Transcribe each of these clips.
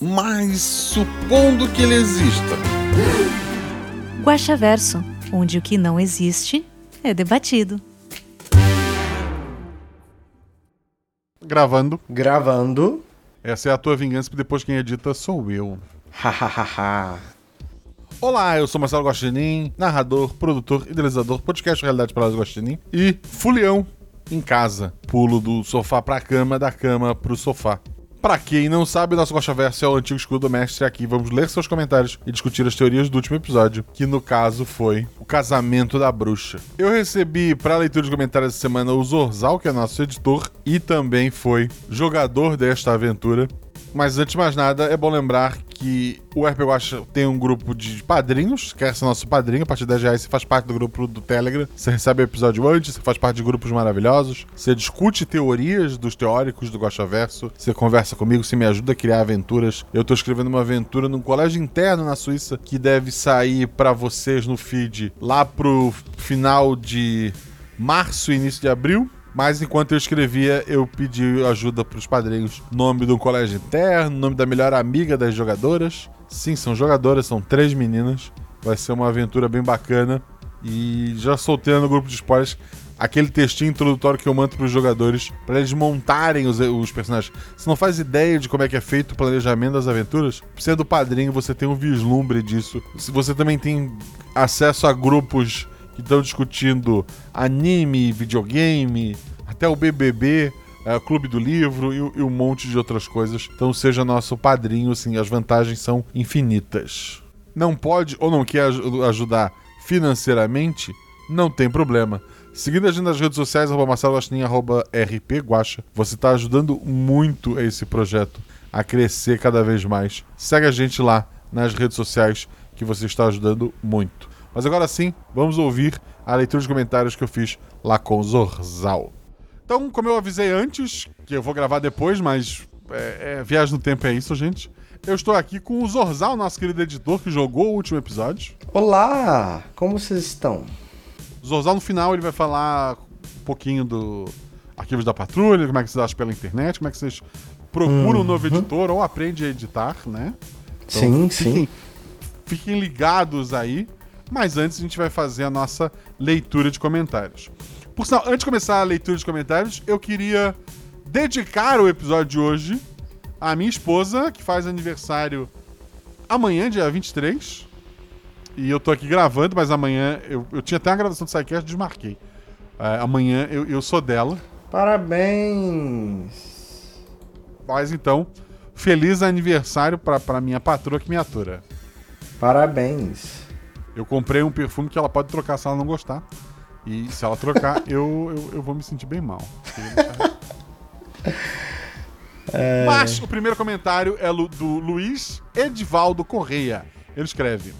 Mas supondo que ele exista. Guaxaverso, onde o que não existe é debatido. Gravando. Gravando. Essa é a tua vingança, porque depois quem edita sou eu. Hahaha. Olá, eu sou Marcelo Guaxinim, narrador, produtor, idealizador, podcast Realidade Palavras Guaxinim e fulião em casa. Pulo do sofá pra cama, da cama pro sofá. Pra quem não sabe, nosso Guaxaverso é o antigo escudo do mestre. Aqui vamos ler seus comentários e discutir as teorias do último episódio, que no caso foi o casamento da bruxa. Eu recebi pra leitura de comentários essa semana o Zorzal, que é nosso editor, e também foi jogador desta aventura. Mas antes de mais nada, é bom lembrar que o RP Guacha tem um grupo de padrinhos, quer ser nosso padrinho, a partir de 10 reais você faz parte do grupo do Telegram, você recebe o episódio antes, você faz parte de grupos maravilhosos, você discute teorias dos teóricos do Guaxaverso, você conversa comigo, você me ajuda a criar aventuras. Eu tô escrevendo uma aventura num colégio interno na Suíça que deve sair pra vocês no feed lá pro final de março, início de abril. Mas enquanto eu escrevia, eu pedi ajuda pros padrinhos. Nome do colégio interno, nome da melhor amiga das jogadoras. Sim, são jogadoras, são três meninas. Vai ser uma aventura bem bacana. E já soltei no grupo de spoilers aquele textinho introdutório que eu mando pros jogadores para eles montarem os, os personagens. Você não faz ideia de como é que é feito o planejamento das aventuras? Sendo padrinho, você tem um vislumbre disso. Você também tem acesso a grupos que estão discutindo anime, videogame, até o BBB, é, Clube do Livro e, e um monte de outras coisas. Então seja nosso padrinho, assim, as vantagens são infinitas. Não pode ou não quer aj- ajudar financeiramente? Não tem problema. Seguindo a gente nas redes sociais, arroba Marcelo Guaxinim, arroba RP Guaxa, você está ajudando muito esse projeto a crescer cada vez mais. Segue a gente lá nas redes sociais que você está ajudando muito. Mas agora sim, vamos ouvir a leitura de comentários que eu fiz lá com o Zorzal. Então, como eu avisei antes, que eu vou gravar depois, mas é, é, viagem no tempo é isso, gente. Eu estou aqui com o Zorzal, nosso querido editor, que jogou o último episódio. Olá! Como vocês estão? O Zorzal, no final, ele vai falar um pouquinho do Arquivos da Patrulha, como é que vocês acham pela internet, como é que vocês procuram um novo editor ou aprendem a editar, né? Então, sim, fiquem, sim. Fiquem ligados aí. Mas antes a gente vai fazer a nossa leitura de comentários. Por sinal, antes de começar a leitura de comentários, eu queria dedicar o episódio de hoje à minha esposa, que faz aniversário amanhã, dia 23. E eu tô aqui gravando, mas amanhã eu, eu tinha até uma gravação do SciCast, desmarquei. É, amanhã eu, eu sou dela. Parabéns! Mas então, feliz aniversário pra, pra minha patroa que me atura. Parabéns! Eu comprei um perfume que ela pode trocar se ela não gostar. E se ela trocar, eu, eu, eu vou me sentir bem mal. Mas o primeiro comentário é do Luiz Edivaldo Correia. Ele escreve: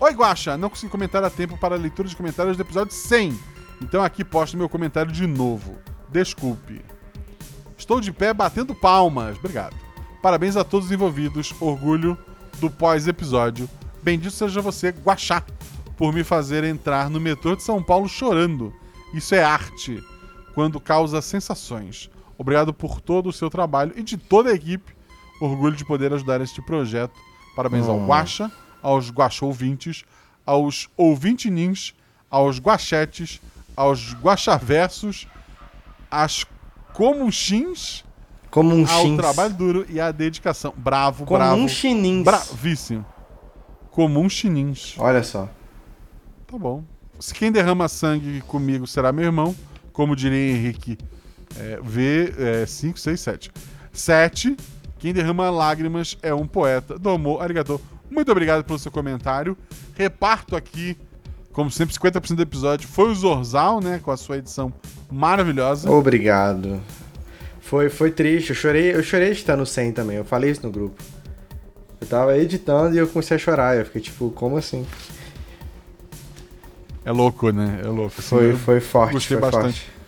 Oi, Guaxa, não consegui comentar a tempo para a leitura de comentários do episódio 100. Então aqui posto meu comentário de novo. Desculpe. Estou de pé batendo palmas. Obrigado. Parabéns a todos os envolvidos. Orgulho do pós-episódio. Bendito seja você, Guaxá, por me fazer entrar no metrô de São Paulo chorando. Isso é arte, quando causa sensações. Obrigado por todo o seu trabalho e de toda a equipe. Orgulho de poder ajudar este projeto. Parabéns ao Hum. Guaxa, aos Guaxa ouvintes, aos ouvintinins, aos Guachetes, aos Guaxaversos, às Comunchins, um ao trabalho duro e à dedicação. Bravo, Como bravo. um chinins. Bravíssimo. Comum chinins. Olha só. Tá bom. Se quem derrama sangue comigo será meu irmão, como diria Henrique é, V, é, 5, 6, 7. 7. Quem derrama lágrimas é um poeta. Domo, arigato. Muito obrigado pelo seu comentário. Reparto aqui, como sempre, 50% do episódio foi o Zorzal, né? Com a sua edição maravilhosa. Obrigado. Foi, foi triste. Eu chorei, eu chorei de estar no 100 também. Eu falei isso no grupo. Eu tava editando e eu comecei a chorar. Eu fiquei tipo, como assim? É louco, né? É louco. Assim, Foi, foi forte, Gostei foi bastante. forte.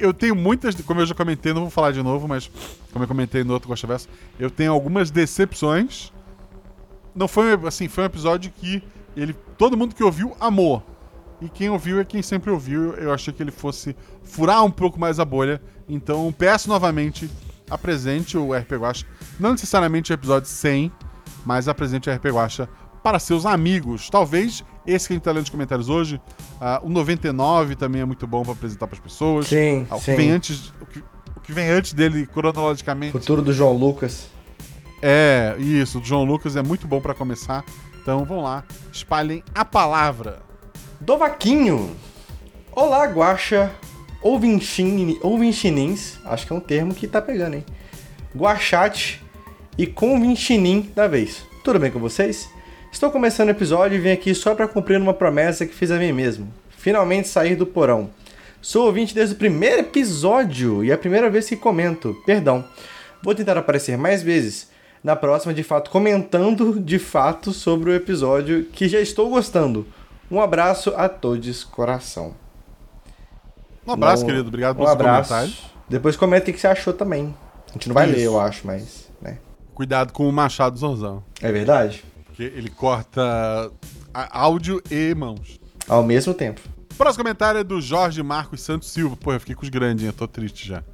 Eu tenho muitas, como eu já comentei, não vou falar de novo, mas como eu comentei no outro Gosta Verso, eu tenho algumas decepções. Não foi assim, foi um episódio que ele, todo mundo que ouviu amou. E quem ouviu é quem sempre ouviu. Eu achei que ele fosse furar um pouco mais a bolha. Então peço novamente, apresente o RP Guacha, não necessariamente o episódio 100, mas apresente o RP Guacha para seus amigos. Talvez esse que a gente tá lendo nos comentários hoje, ah, o 99 também é muito bom para apresentar para as pessoas. Sim, o que sim. vem antes, o que, o que vem antes dele cronologicamente. Futuro do João Lucas. É, isso, o João Lucas é muito bom para começar. Então vão lá, espalhem a palavra. Dovaquinho. Olá, Guaxa. Ouvintin, ouvintinins. Acho que é um termo que tá pegando, hein? Guachate e convintinim da vez. Tudo bem com vocês? Estou começando o episódio e vim aqui só para cumprir uma promessa que fiz a mim mesmo. Finalmente sair do porão. Sou ouvinte desde o primeiro episódio e é a primeira vez que comento. Perdão. Vou tentar aparecer mais vezes. Na próxima, de fato, comentando de fato sobre o episódio que já estou gostando. Um abraço a todos, coração. Um abraço, Não- querido. Obrigado Um pelos abraço. comentários. Depois comenta o que você achou também. A gente não vai Isso. ler, eu acho, mas. Cuidado com o Machado Zorzão. É verdade? Porque ele corta áudio e mãos. Ao mesmo tempo. Próximo comentário é do Jorge Marcos Santos Silva. Pô, eu fiquei com os grandes, eu tô triste já.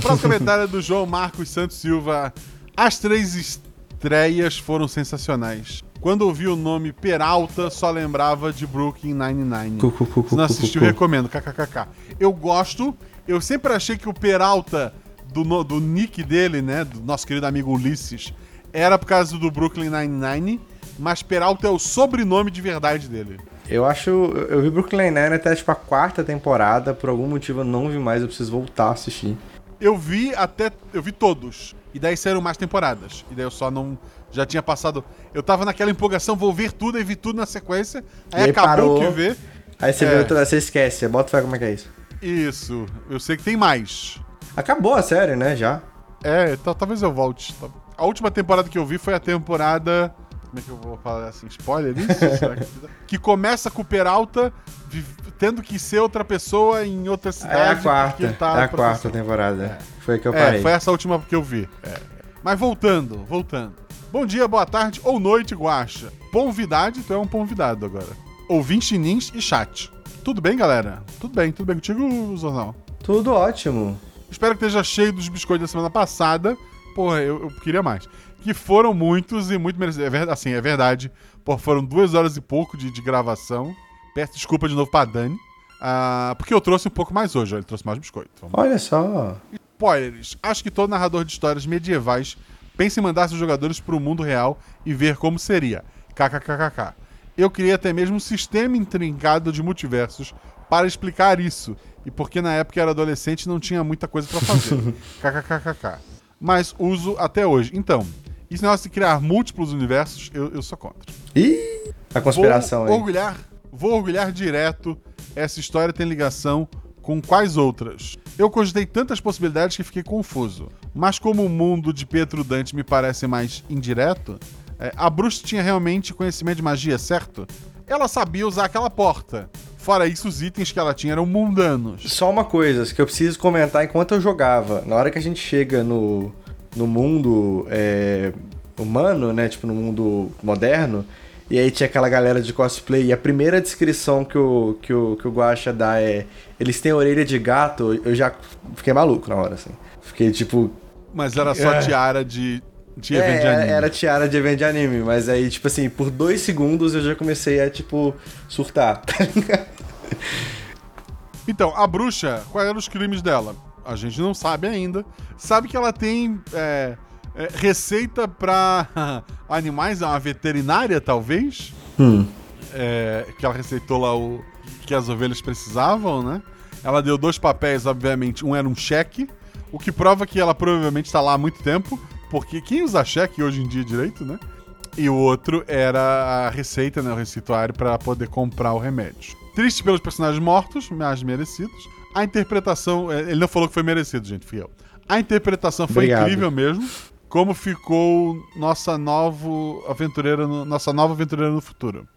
Próximo comentário é do João Marcos Santos Silva. As três estreias foram sensacionais. Quando ouvi o nome Peralta, só lembrava de Brooklyn Nine-Nine. Se não assistiu, recomendo. KKKK. Eu gosto. Eu sempre achei que o Peralta, do, do nick dele, né? Do nosso querido amigo Ulisses, era por causa do Brooklyn Nine-Nine. Mas Peralta é o sobrenome de verdade dele. Eu acho. Eu vi Brooklyn Nine até tipo a quarta temporada. Por algum motivo eu não vi mais, eu preciso voltar a assistir. Eu vi até. Eu vi todos. E daí saíram mais temporadas. E daí eu só não. Já tinha passado. Eu tava naquela empolgação, vou ver tudo e vi tudo na sequência. Aí, E aí acabou parou. que ver. Aí você É. vê outra, você esquece, bota fé como é que é isso. Isso. Eu sei que tem mais. Acabou a série, né? Já. É, então talvez eu volte. A última temporada que eu vi foi a temporada. Como é que eu vou falar assim? Spoiler isso? Será que... que começa com o Peralta tendo que ser outra pessoa em outra cidade. É a quarta. tá é a quarta temporada. Foi que eu É, parei. foi essa última que eu vi. É. Mas voltando, voltando. Bom dia, boa tarde ou noite, Guaxa. Convidade, tu é um convidado agora. Ouvinte nins e chat. Tudo bem, galera? Tudo bem, tudo bem contigo, Zorzão? Tudo ótimo. Espero que esteja cheio dos biscoitos da semana passada. Porra, eu, eu queria mais. Que foram muitos e muito merecidos. É verdade, assim, é verdade. Porra, foram duas horas e pouco de, de gravação. Peço desculpa de novo pra Dani. Ah, porque eu trouxe um pouco mais hoje, ele trouxe mais biscoito. Vamos Olha só. Spoilers. Acho que todo narrador de histórias medievais pensa em mandar seus jogadores para o mundo real e ver como seria. KKKKK. Eu criei até mesmo um sistema intrincado de multiversos para explicar isso. E porque na época eu era adolescente e não tinha muita coisa para fazer. KKKKK. Mas uso até hoje. Então, esse negócio de criar múltiplos universos, eu, eu sou contra. Ih! A conspiração vou aí. orgulhar, vou orgulhar direto. Essa história tem ligação com quais outras? Eu cogitei tantas possibilidades que fiquei confuso. Mas como o mundo de Pietro Dante me parece mais indireto, é, a bruxa tinha realmente conhecimento de magia, certo? Ela sabia usar aquela porta. Fora isso, os itens que ela tinha eram mundanos. Só uma coisa que eu preciso comentar enquanto eu jogava. Na hora que a gente chega no, no mundo é, humano, né? Tipo, no mundo moderno. E aí tinha aquela galera de cosplay. E a primeira descrição que o, que o, que o Guacha dá é... Eles têm orelha de gato. Eu já fiquei maluco na hora, assim. Fiquei, tipo... Mas era só É. tiara de, de É, evento de anime. era tiara de evento de anime. Mas aí, tipo assim, por dois segundos eu já comecei a, tipo, surtar. Tá ligado? Então, a bruxa, quais eram os crimes dela? A gente não sabe ainda. Sabe que ela tem é, é, receita pra animais, é uma veterinária, talvez. Hum. É, que ela receitou lá o que as ovelhas precisavam, né? Ela deu dois papéis, obviamente. Um era um cheque, o que prova que ela provavelmente está lá há muito tempo, porque quem usa cheque hoje em dia direito, né? E o outro era a receita, né? O receituário para poder comprar o remédio. Triste pelos personagens mortos, mas merecidos. A interpretação. é, Ele não falou que foi merecido, gente, fui eu. A interpretação foi Obrigado. incrível mesmo. como ficou nossa novo aventureira no, nossa nova aventureira no futuro.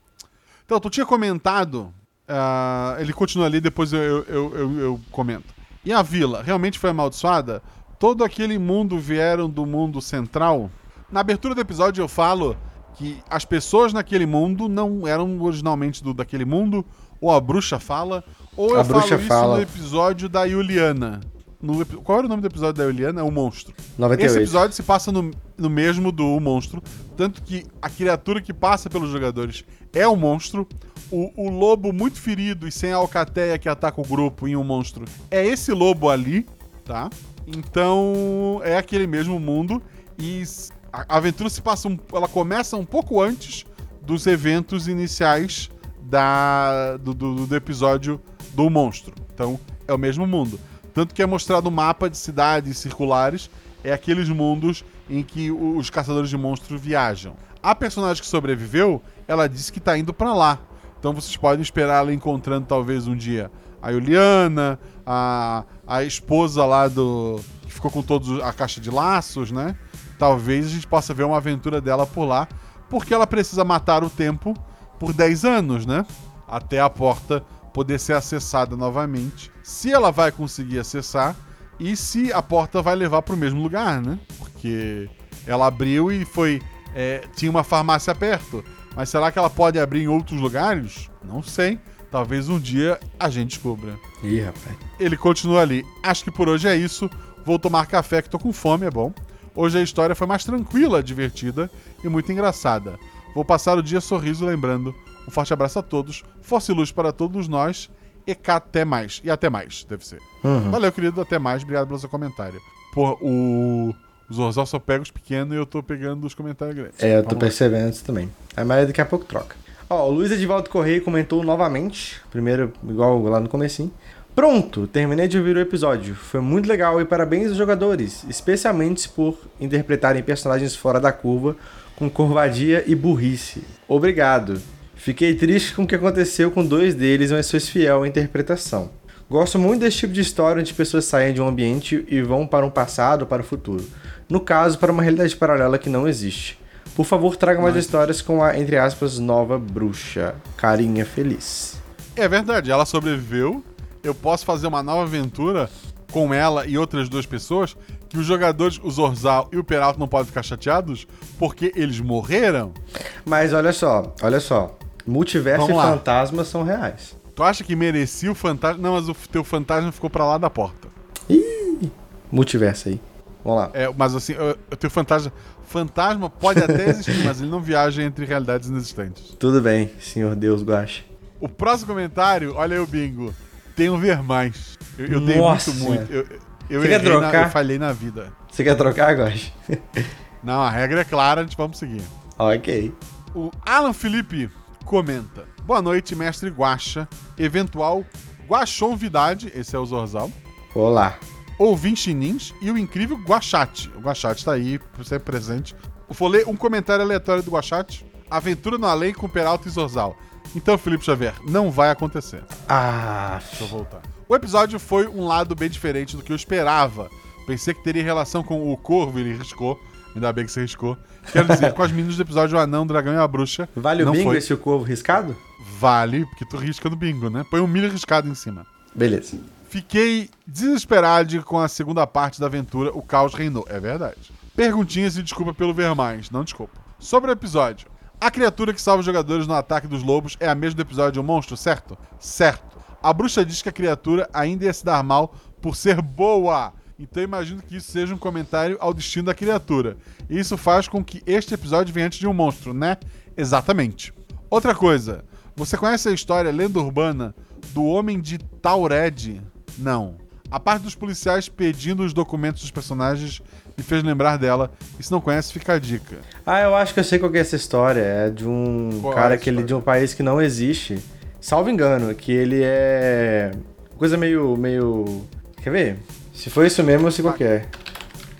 Então, tu tinha comentado, ah, ele continua ali, depois eu, eu, eu- eu comento. E a vila realmente foi amaldiçoada? Todo aquele mundo vieram do mundo central? Na abertura do episódio eu falo que as pessoas naquele mundo não eram originalmente do, daquele mundo, ou a bruxa fala, ou A eu bruxa falo isso fala. no episódio da Yuliana. No qual era o nome do episódio da Yuliana? É o Monstro. 98. Esse episódio se passa no, no mesmo do Monstro, tanto que a criatura que passa pelos jogadores é o monstro. O, o lobo muito ferido e sem a alcateia que ataca o grupo em um monstro é esse lobo ali, tá? Então é aquele mesmo mundo e a aventura se passa um, ela começa um pouco antes dos eventos iniciais da, do, do- do episódio do monstro. Então é o mesmo mundo. Tanto que é mostrado um mapa de cidades circulares, é aqueles mundos em que os caçadores de monstros viajam. A personagem que sobreviveu, ela disse que tá indo pra lá. Então vocês podem esperar ela encontrando talvez um dia a Juliana, a, a esposa lá do. que ficou com todos a caixa de laços, né? Talvez a gente possa ver uma aventura dela por lá, porque ela precisa matar o tempo por 10 anos, né? Até a porta poder ser acessada novamente. Se ela vai conseguir acessar e se a porta vai levar para o mesmo lugar, né? Porque ela abriu e foi. é, tinha uma farmácia perto. Mas será que ela pode abrir em outros lugares? Não sei. Talvez um dia a gente descubra. Ih, rapaz. Ele continua ali. Acho que por hoje é isso. Vou tomar café que tô com fome, é bom. Hoje a história foi mais tranquila, divertida e muito engraçada. Vou passar o dia sorriso lembrando. Um forte abraço a todos. Força e luz para todos nós. E cá até mais. E até mais, deve ser. Valeu, querido. Até mais. Obrigado pelo seu comentário. Pô, o. Os Zorzal só pega os pequenos e eu tô pegando os comentários grandes. É, eu tô Vamos lá. percebendo isso também. Aí, mas daqui a pouco troca. Ó, o Luiz Edivaldo Correia comentou novamente. Primeiro, igual lá no comecinho. Pronto, terminei de ouvir o episódio. Foi muito legal e parabéns aos jogadores, especialmente por interpretarem personagens fora da curva, com covardia e burrice. Obrigado. Fiquei triste com o que aconteceu com dois deles, mas fez fiel à interpretação. Gosto muito desse tipo de história onde pessoas saem de um ambiente e vão para um passado ou para o futuro. No caso, para uma realidade paralela que não existe. Por favor, traga mais histórias com a, entre aspas, nova bruxa. Carinha feliz. É verdade, ela sobreviveu. Eu posso fazer uma nova aventura com ela e outras duas pessoas que os jogadores, o Zorzal e o Peralta, não podem ficar chateados porque eles morreram. Mas olha só, olha só. Multiverso Vamos e lá. fantasmas são reais. Tu acha que merecia o fantasma? Não, mas o teu fantasma ficou pra lá da porta. Multiverso aí. Vamos lá. É, mas assim, o teu fantasma. Fantasma pode até existir, mas ele não viaja entre realidades inexistentes. Tudo bem, senhor Deus guache. O próximo comentário, olha aí o bingo. Um ver mais. Eu, eu dei muito, muito. Eu, eu, Você quer errei na- trocar? eu falhei na vida. Você quer trocar, guache? Não, a regra é clara, a gente vamos seguir. ok. O Alan Felipe comenta: Boa noite, mestre Guacha. Eventual Guachonvidade, esse é o Zorzal. Olá. Ouvintinins e o incrível Guachate. O Guachate tá aí, ser presente. Vou ler um comentário aleatório do Guachate. Aventura no além com Peralta e Zorzal. Então, Felipe Xavier, não vai acontecer. Ah, Deixa eu voltar. O episódio foi um lado bem diferente do que eu esperava. Pensei que teria relação com o Corvo, ele riscou. Ainda bem que você riscou. Quero dizer, com as meninas do episódio O Anão, o Dragão e a Bruxa. vale o bingo foi. esse corvo riscado? Vale, porque tu risca no bingo, né? Põe um milho riscado em cima. Beleza. Fiquei desesperado com a segunda parte da aventura, o caos reinou. É verdade. Perguntinhas e desculpa pelo ver mais, não desculpa. Sobre o episódio. A criatura que salva os jogadores no ataque dos lobos é a mesma do episódio O Monstro, certo? Certo. A bruxa diz que a criatura ainda ia se dar mal por ser boa. Então imagino que isso seja um comentário ao destino da criatura. E isso faz com que este episódio venha antes de um monstro, né? Exatamente. Outra coisa. Você conhece a história lenda urbana do Homem de Taured? Não. A parte dos policiais pedindo os documentos dos personagens me fez lembrar dela. E se não conhece, fica a dica. Ah, eu acho que eu sei qual que é essa história. É de um Qual é cara a que ele de um país que não existe. Salvo engano, que ele é coisa meio meio quer ver? Se for isso mesmo, eu sei qual que é.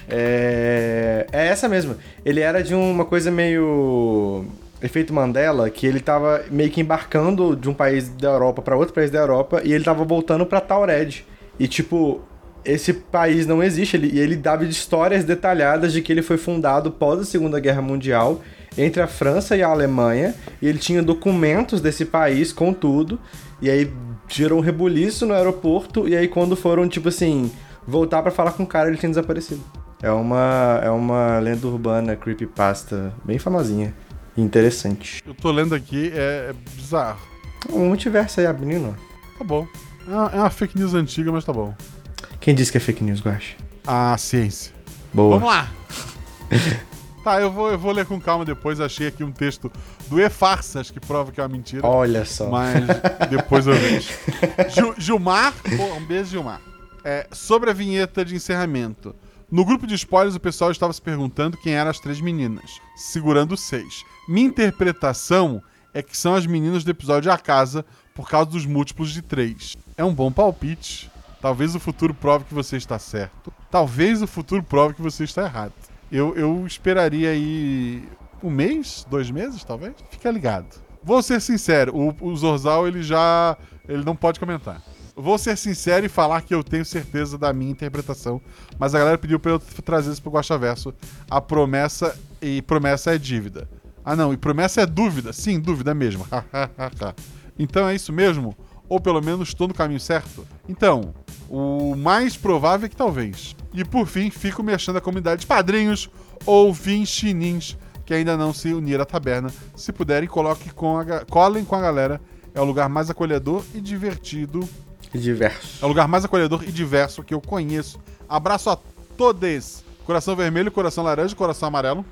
É, é essa mesmo. Ele era de uma coisa meio efeito Mandela, que ele tava meio que embarcando de um país da Europa pra outro país da Europa e ele tava voltando pra Taured. E tipo, esse país não existe. Ele, e ele dava histórias detalhadas de que ele foi fundado pós a Segunda Guerra Mundial entre a França e a Alemanha. E ele tinha documentos desse país com tudo. E aí gerou um rebuliço no aeroporto. E aí quando foram, tipo assim, voltar pra falar com o cara, ele tinha desaparecido. É uma, é uma lenda urbana, creepypasta, bem famosinha. Interessante. Eu tô lendo aqui, é, é bizarro. Um multiverso aí abrindo. Tá bom. É uma, é uma fake news antiga, mas tá bom. Quem disse que é fake news, Guache? A ciência. Boa. Vamos lá! tá, eu vou, eu vou ler com calma depois. Achei aqui um texto do E-Farsas que prova que é uma mentira. Olha só. Mas depois eu vejo. Gil- Gilmar, pô, um beijo, Gilmar. É, sobre a vinheta de encerramento. No grupo de spoilers, o pessoal estava se perguntando quem eram as três meninas, segurando seis. Minha interpretação é que são as meninas do episódio A Casa, por causa dos múltiplos de três. É um bom palpite. Talvez o futuro prove que você está certo. Talvez o futuro prove que você está errado. Eu, eu esperaria aí um mês, dois meses, talvez. Fica ligado. Vou ser sincero, o, o Zorzal ele já. ele não pode comentar. Vou ser sincero e falar que eu tenho certeza da minha interpretação, mas a galera pediu pra eu trazer isso pro Guaxaverso. A promessa e promessa é dívida. Ah não, e promessa é dúvida. Sim, dúvida mesmo. então é isso mesmo? Ou pelo menos estou no caminho certo? Então, o mais provável é que talvez. E por fim, fico mexendo a comunidade de padrinhos ou vinchinins que ainda não se uniram à taberna. Se puderem, coloque com a, colhem com a galera. É o lugar mais acolhedor e divertido. Que diverso. É o lugar mais acolhedor e diverso que eu conheço. Abraço a todos. Coração vermelho, coração laranja, coração amarelo,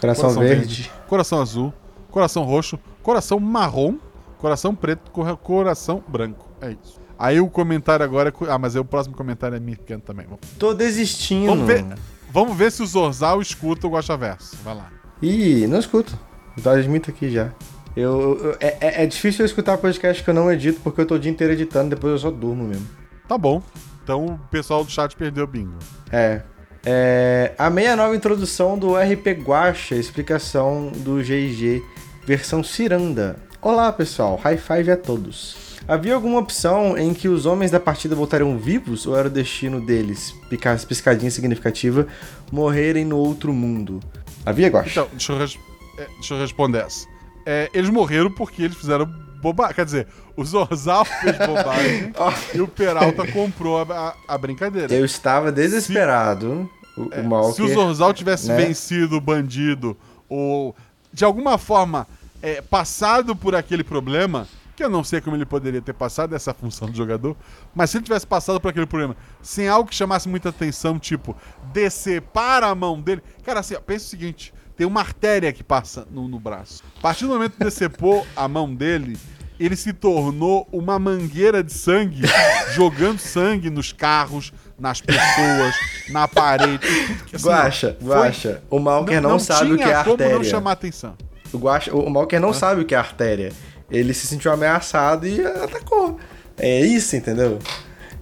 Coração, Coração verde. coração azul, coração roxo, coração marrom, coração preto, cor- coração branco. É isso. Aí o comentário agora é. Ah, mas aí o próximo comentário é pequeno também. Vamos- Tô desistindo. Vamos ver, vamos ver se o Zorzal escuta o Guaxaverso. Vai lá. Ih, não escuto. Eu admito aqui já. Eu, eu- é, é- é difícil eu escutar podcast que eu não edito porque eu tô o dia inteiro editando, depois eu só durmo mesmo. Tá bom. Então o pessoal do chat perdeu o bingo. É. É, a nova introdução do RP Guacha, explicação do GG, versão Ciranda. Olá pessoal, high five a todos. Havia alguma opção em que os homens da partida voltariam vivos ou era o destino deles, picar piscadinha significativa, morrerem no outro mundo? Havia, Guacha? Então, deixa eu, res- é, deixa eu responder essa. É, eles morreram porque eles fizeram bobagem. Quer dizer, o Zorzal fez bobagem e o Peralta comprou a, a- a brincadeira. Eu estava desesperado. O, o Se o Malker... Zorzal tivesse né? vencido o bandido ou de alguma forma é, passado por aquele problema, que eu não sei como ele poderia ter passado essa função do jogador, mas se ele tivesse passado por aquele problema sem algo que chamasse muita atenção, tipo decepar a mão dele. Cara, assim, ó, pensa o seguinte: tem uma artéria que passa no, no braço. A partir do momento que decepou a mão dele. Ele se tornou uma mangueira de sangue, jogando sangue nos carros, nas pessoas, na parede. tudo que, assim, Guacha, foi- Guacha, o Malker não, sabe o que é como artéria. não chamar atenção. O, Guaxa, o Malker não sabe o que é artéria. Ele se sentiu ameaçado e atacou. É isso, entendeu?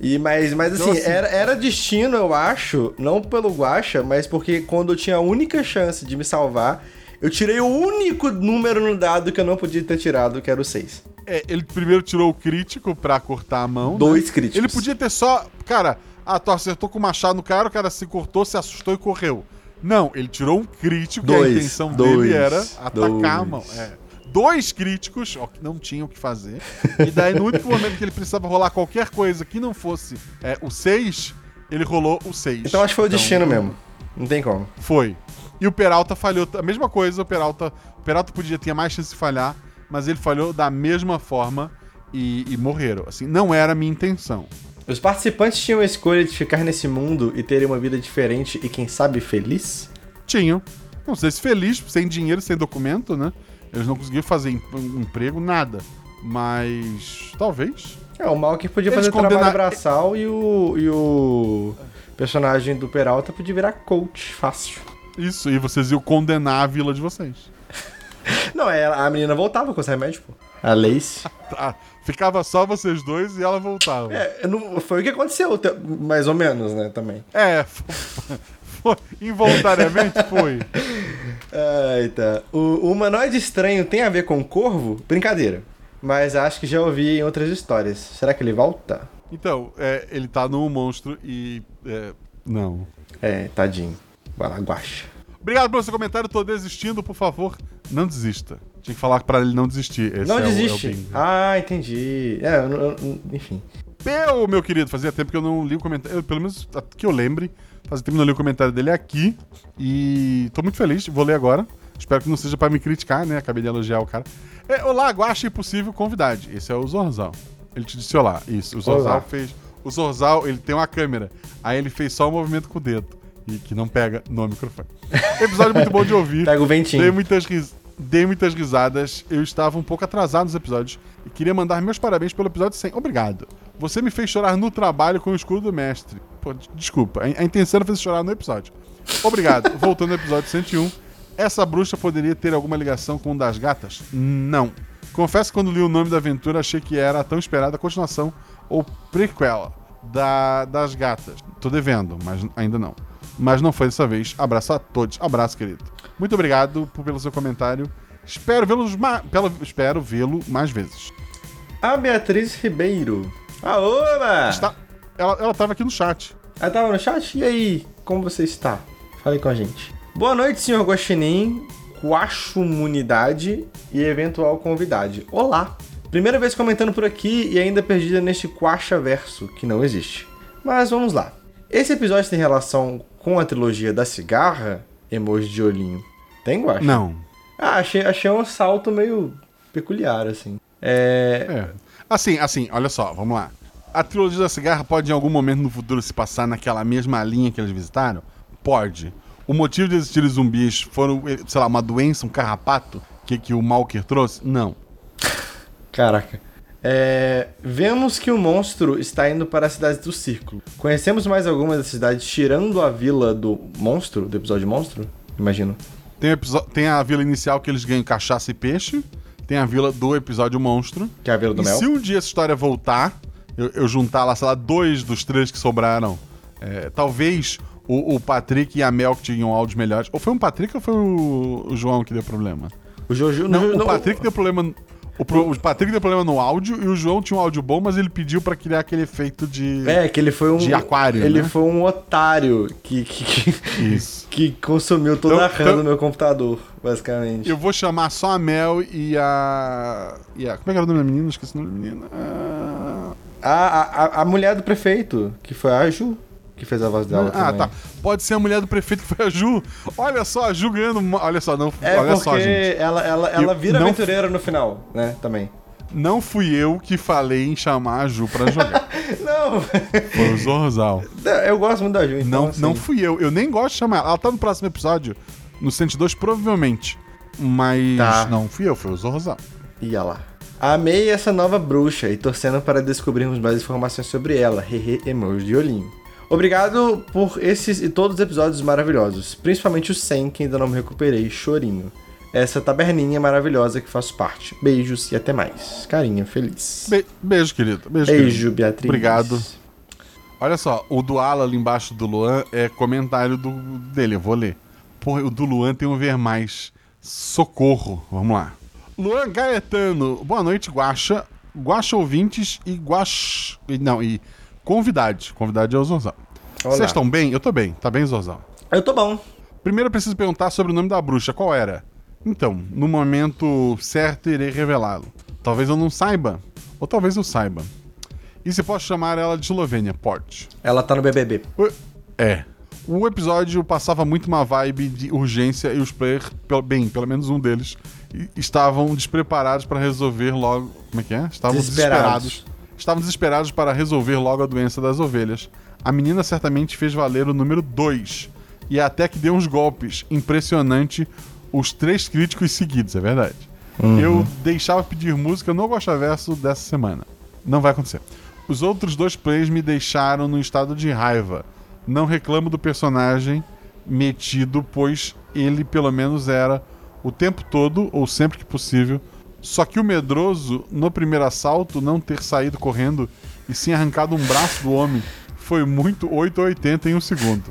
E, mas, mas assim, Então, assim- Era, era destino, eu acho, não pelo Guacha, mas porque quando eu tinha a única chance de me salvar, eu tirei o único número no dado que eu não podia ter tirado, que era o 6. É, ele primeiro tirou o crítico pra cortar a mão. né? Dois críticos. Ele podia ter só. Cara, ah, tu acertou com o machado no cara, o cara se cortou, se assustou e correu. Não, ele tirou um crítico e a Dois, intenção dois, dele era atacar dois. a mão. É. Dois críticos, ó, que não tinham o que fazer. E daí, no único momento que ele precisava rolar qualquer coisa que não fosse é, o 6, ele rolou o 6. Então acho que foi o destino mesmo. Não tem como. Foi. E o Peralta falhou. A mesma coisa, o Peralta. O Peralta podia ter mais chance de falhar, mas ele falhou da mesma forma e, e morreram. Assim, não era a minha intenção. Os participantes tinham a escolha de ficar nesse mundo e terem uma vida diferente e, quem sabe, feliz? Tinham. Não sei se feliz, sem dinheiro, sem documento, né? Eles não conseguiram fazer em- um emprego, nada. Mas. Talvez. É, o Malker podia Eles fazer trabalho condena- braçal e o, e o personagem do Peralta podia virar coach fácil. Isso, e vocês iam condenar a vila de vocês. Não, é, a menina voltava com os remédios, pô. A Lace. Tá, ficava só vocês dois e ela voltava. É, não, foi o que aconteceu, te- mais ou menos, né, também. É, foi, foi- involuntariamente foi. Eita. O, o humanoide estranho tem a ver com corvo? Brincadeira. Mas acho que já ouvi em outras histórias. Será que ele volta? Então, é, ele tá no monstro e. é, não. É, tadinho. Vai lá, guacha. Obrigado pelo seu comentário, tô desistindo, por favor, não desista. Tinha que falar pra ele não desistir. Esse Não é o- é o desiste. ah, entendi. É, eu eu enfim. Eu, meu querido, fazia tempo que eu não li o comentário. eu, pelo menos que eu lembre, fazia tempo que eu não li o comentário dele aqui. E tô muito feliz, vou ler agora. Espero que não seja pra me criticar, né? Acabei de elogiar o cara. É, olá, Guaxa Impossível Convidade. Esse é o Zorzal. Ele te disse olá. Isso, o Zorzal fez. O Zorzal, ele tem uma câmera. Aí ele fez só o movimento com o dedo. E que não pega no microfone. Episódio muito bom de ouvir. Pega o ventinho. Dei muitas, ris- Dei muitas risadas. Eu estava um pouco atrasado nos episódios e queria mandar meus parabéns pelo episódio 100. Obrigado. Você me fez chorar no trabalho com o escudo do mestre. Pô, desculpa, a, a intenção era fazer chorar no episódio. Obrigado. Voltando ao episódio 101. Essa bruxa poderia ter alguma ligação com o das gatas? Não. Confesso que quando li o nome da aventura achei que era a tão esperada continuação ou prequel da, das gatas. Tô devendo, mas ainda não. Mas não foi dessa vez. Abraço a todos. Abraço, querido. Muito obrigado por- pelo seu comentário. Espero vê-los ma- pela- espero vê-lo mais vezes. A Beatriz Ribeiro. Aoba! Está, ela, ela tava aqui no chat. Ela tava no chat? E aí, como você está? Fale com a gente. Boa noite, senhor Guaxinim, Quachumunidade e eventual convidade. Olá! Primeira vez comentando por aqui e ainda perdida neste Quacha verso, que não existe. Mas vamos lá. Esse episódio tem relação com a trilogia da cigarra? Emoji de olhinho. Tem, Guaxa? Não. Ah, achei, achei um salto meio peculiar, assim. É... É. Assim, assim, olha só, vamos lá. A trilogia da cigarra pode em algum momento no futuro se passar naquela mesma linha que eles visitaram? Pode. O motivo de existirem zumbis foram, eh, sei lá, uma doença, um carrapato que, que o Malker trouxe? Não. Caraca. É, vemos que o monstro está indo para a cidade do Círculo. Conhecemos mais algumas das cidades tirando a vila do monstro, do episódio monstro? Imagino. Tem, o tem a vila inicial que eles ganham cachaça e peixe. Tem a vila do episódio monstro. Que é a vila do e mel. se um dia essa história voltar, eu, eu juntar lá, sei lá, dois dos três que sobraram, é, talvez o, o Patrick e a Mel que tinham áudios melhores. Ou foi um Patrick ou foi o, o João que deu problema? O Jojo... Não, no- o Patrick deu problema. O, pro- o Patrick deu problema no áudio e o João tinha um áudio bom, mas ele pediu pra criar aquele efeito de. É, que ele foi um... De aquário, Ele né? foi um otário que, que, que, que consumiu toda Então- a RAM então- do meu computador, basicamente. Eu vou chamar só a Mel e a. E a como é que era o nome da menina? Esqueci o nome da menina. Ah, A, a, a- a mulher do prefeito, que foi a Ju, que fez a voz dela ah, também. tá. Pode ser a mulher do prefeito que foi a Ju. Olha só, a Ju ganhando. Olha só, não. É olha porque só, gente. ela, ela, ela Eu vira não- aventureira no final, né, também. Não fui eu que falei em chamar a Ju pra jogar. Não, Foi o Zorzal. eu gosto muito da Ju, então Não, assim, não fui eu. Eu nem gosto de chamar ela. Ela tá no próximo episódio, no 102, provavelmente. Mas Tá. não fui eu, foi o Zorzal. Ia lá. Amei essa nova bruxa e torcendo para descobrirmos mais informações sobre ela. Hehe, emoji de olhinho. Obrigado por esses e todos os episódios maravilhosos, principalmente o 100 que ainda não me recuperei, chorinho. Essa taberninha maravilhosa que faço parte. Beijos e até mais. Carinha feliz. Be- beijo, querido. Beijo, Beijo, querido. Beatriz. Obrigado. Olha só, o do Ala ali embaixo do Luan é comentário do, dele, eu vou ler. Porra, o do Luan tem um ver mais. Socorro. Vamos lá. Luan Gaetano, boa noite, Guaxa. Guaxa ouvintes e Guax. Não, e convidade. Convidade é o Zorzal. Olá. Vocês estão bem? Eu tô bem. Tá bem, Zorzal? Eu tô bom. Primeiro eu preciso perguntar sobre o nome da bruxa. Qual era? Então, no momento certo irei revelá-lo. Talvez eu não saiba, ou talvez eu saiba. E se posso chamar ela de Eslovênia? Pode. Ela tá no BBB. O- É. O episódio passava muito uma vibe de urgência e os players, bem, pelo menos um deles, estavam despreparados para resolver logo. Como é que é? Estavam Desesperados. desesperados. Estavam desesperados para resolver logo a doença das ovelhas. A menina certamente fez valer o número 2 e até que deu uns golpes. Impressionante os três críticos seguidos, é verdade. Eu deixava pedir música no Gosta Verso dessa semana. Não vai acontecer. Os outros dois plays me deixaram no estado de raiva. Não reclamo do personagem metido, pois ele pelo menos era o tempo todo, ou sempre que possível. Só que o medroso, no primeiro assalto, não ter saído correndo e sim arrancado um braço do homem foi muito 880 em um segundo.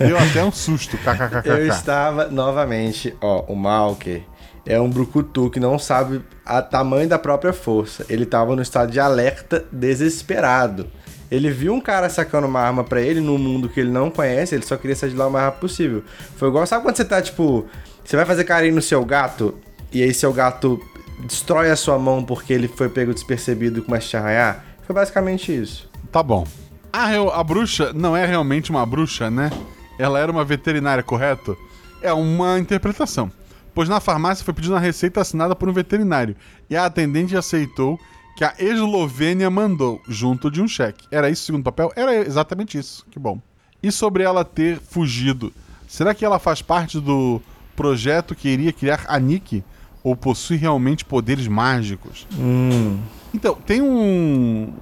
Deu até um susto, Eu estava novamente, ó, o Malker é um brucutu que não sabe a tamanho da própria força. Ele estava no estado de alerta desesperado. Ele viu um cara sacando uma arma pra ele num mundo que ele não conhece, ele só queria sair de lá o mais rápido possível. Foi igual, sabe quando você tá, tipo, você vai fazer carinho no seu gato, e aí seu gato destrói a sua mão porque ele foi pego despercebido e começa a te arranhar? Foi basicamente isso. Tá bom. A, a bruxa não é realmente uma bruxa, né? Ela era uma veterinária, correto? É uma interpretação. Pois na farmácia foi pedida uma receita assinada por um veterinário. E a atendente aceitou que a Eslovênia mandou, junto de um cheque. Era isso segundo papel? Era exatamente isso. Que bom. E sobre ela ter fugido? Será que ela faz parte do projeto que iria criar a Nick? Ou possui realmente poderes mágicos? Então, tem um.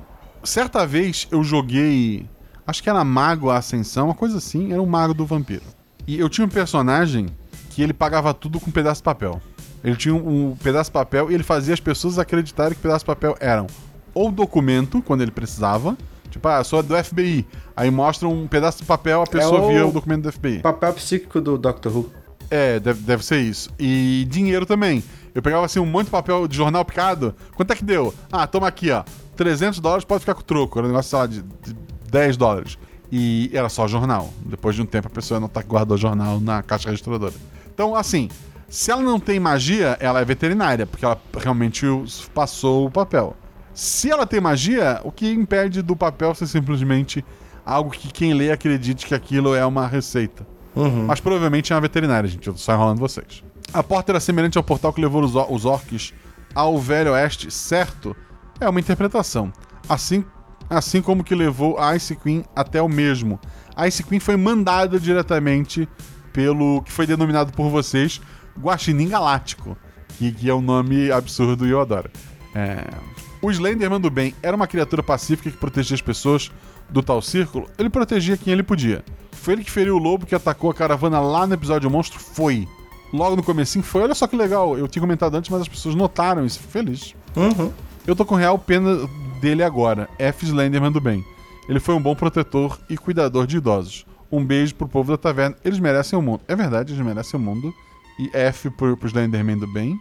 Certa vez eu joguei. Acho que era Mago Ascensão, uma coisa assim, era um mago do vampiro. E eu tinha um personagem que ele pagava tudo com um pedaço de papel. Ele tinha um, um pedaço de papel e ele fazia as pessoas acreditarem que o pedaço de papel eram ou documento, quando ele precisava. Tipo, ah, sou do FBI. Aí mostra um pedaço de papel, a pessoa o- via o documento do FBI. Papel psíquico do Doctor Who. É, deve, deve ser isso. E dinheiro também. Eu pegava assim um monte de papel de jornal picado. Quanto é que deu? Ah, toma aqui, ó. 300 dólares pode ficar com troco. Era um negócio, sei lá, de, de 10 dólares. E era só jornal. Depois de um tempo a pessoa não tá guardou jornal na caixa registradora. Então, assim, se ela não tem magia, ela é veterinária, porque ela realmente passou o papel. Se ela tem magia, o que impede do papel ser simplesmente algo que quem lê acredite que aquilo é uma receita? Mas provavelmente é uma veterinária, gente. Eu só enrolando vocês. A porta era semelhante ao portal que levou os, or- os orcs ao Velho Oeste, certo? É uma interpretação. Assim, assim como que levou a Ice Queen até o mesmo. A Ice Queen foi mandada diretamente pelo que foi denominado por vocês Guaxinim Galáctico, que, que é um nome absurdo e eu adoro. É, O Slenderman do bem era uma criatura pacífica que protegia as pessoas do tal círculo. Ele protegia quem ele podia. Foi ele que feriu o lobo que atacou a caravana lá no episódio Monstro? Foi. Logo no comecinho foi. Olha só que legal. Eu tinha comentado antes, mas as pessoas notaram isso. Feliz. Eu tô com real pena dele agora. F. Slenderman do bem. Ele foi um bom protetor e cuidador de idosos. Um beijo pro povo da taverna. Eles merecem o mundo. É verdade, eles merecem o mundo. E F pro, pro Slenderman do bem.